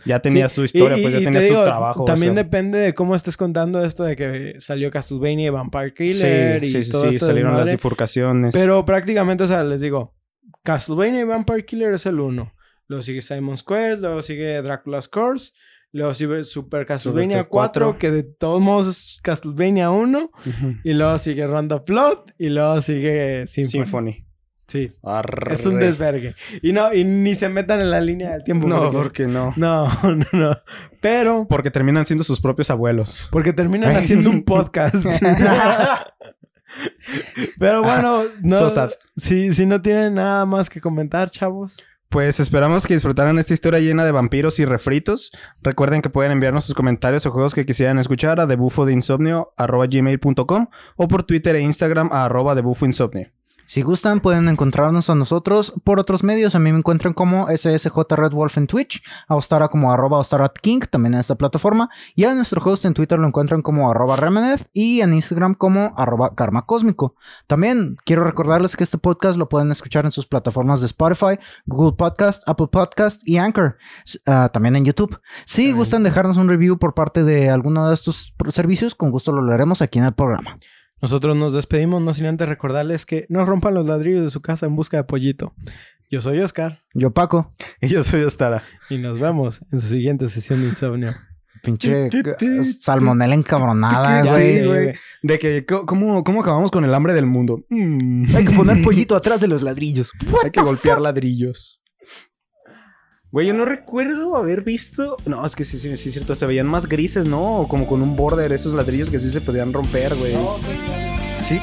Ya tenía Sí, su historia, y- pues ya y tenía te su digo, trabajo. o También sea. depende de cómo estés contando esto de que salió Castlevania y Vampire Killer Sí, y sí, todo esto salieron las bifurcaciones. Pero prácticamente, o sea, les digo, Castlevania y Vampire Killer es el uno. Luego sigue Simon's Quest, luego sigue Dracula's Curse, luego sigue Super Castlevania Super 4, cuatro. que de todos modos es Castlevania 1, Ujú. y luego sigue Round of Blood, y luego sigue Symphony. Symphony. Sí. Arre. Es un desvergue. Y no, y ni se metan en la línea del tiempo. No, porque- porque no. No, no, no. Pero, Porque terminan siendo sus propios abuelos. porque terminan haciendo un podcast. Pero bueno, no. So sad. Si, si no tienen nada más que comentar, chavos. Pues esperamos que disfrutaran esta historia llena de vampiros y refritos. Recuerden que pueden enviarnos sus comentarios o juegos que quisieran escuchar a debufodeinsomnio.gmail.com o por Twitter e Instagram a arroba debufoinsomnio. Si gustan, pueden encontrarnos a nosotros por otros medios. A mí me encuentran como SSJ Red Wolf en Twitch, a Ostara como arroba King, también en esta plataforma. Y a nuestro host en Twitter lo encuentran como arroba y en Instagram como arroba Karma Cósmico. También quiero recordarles que este podcast lo pueden escuchar en sus plataformas de Spotify, Google Podcast, Apple Podcast y Anchor. Ah, también en YouTube. Si gustan dejarnos un review por parte de alguno de estos servicios, con gusto lo leeremos aquí en el programa. Nosotros nos despedimos, no sin antes recordarles que no rompan los ladrillos de su casa en busca de pollito. Yo soy Oscar Yo, Paco. Y yo soy Ostara. y nos vemos en su siguiente sesión de insomnio. Pinche tu, salmonela encabronada, güey. sí. De que, ¿cómo, ¿cómo acabamos con el hambre del mundo? Mm. Hay que poner pollito atrás de los ladrillos. Hay que golpear ladrillos. Güey, yo no recuerdo haber visto. No, es que sí, sí, sí, es cierto. Se veían más grises, ¿no? Como con un border, esos ladrillos que sí se podían romper, güey. No, soy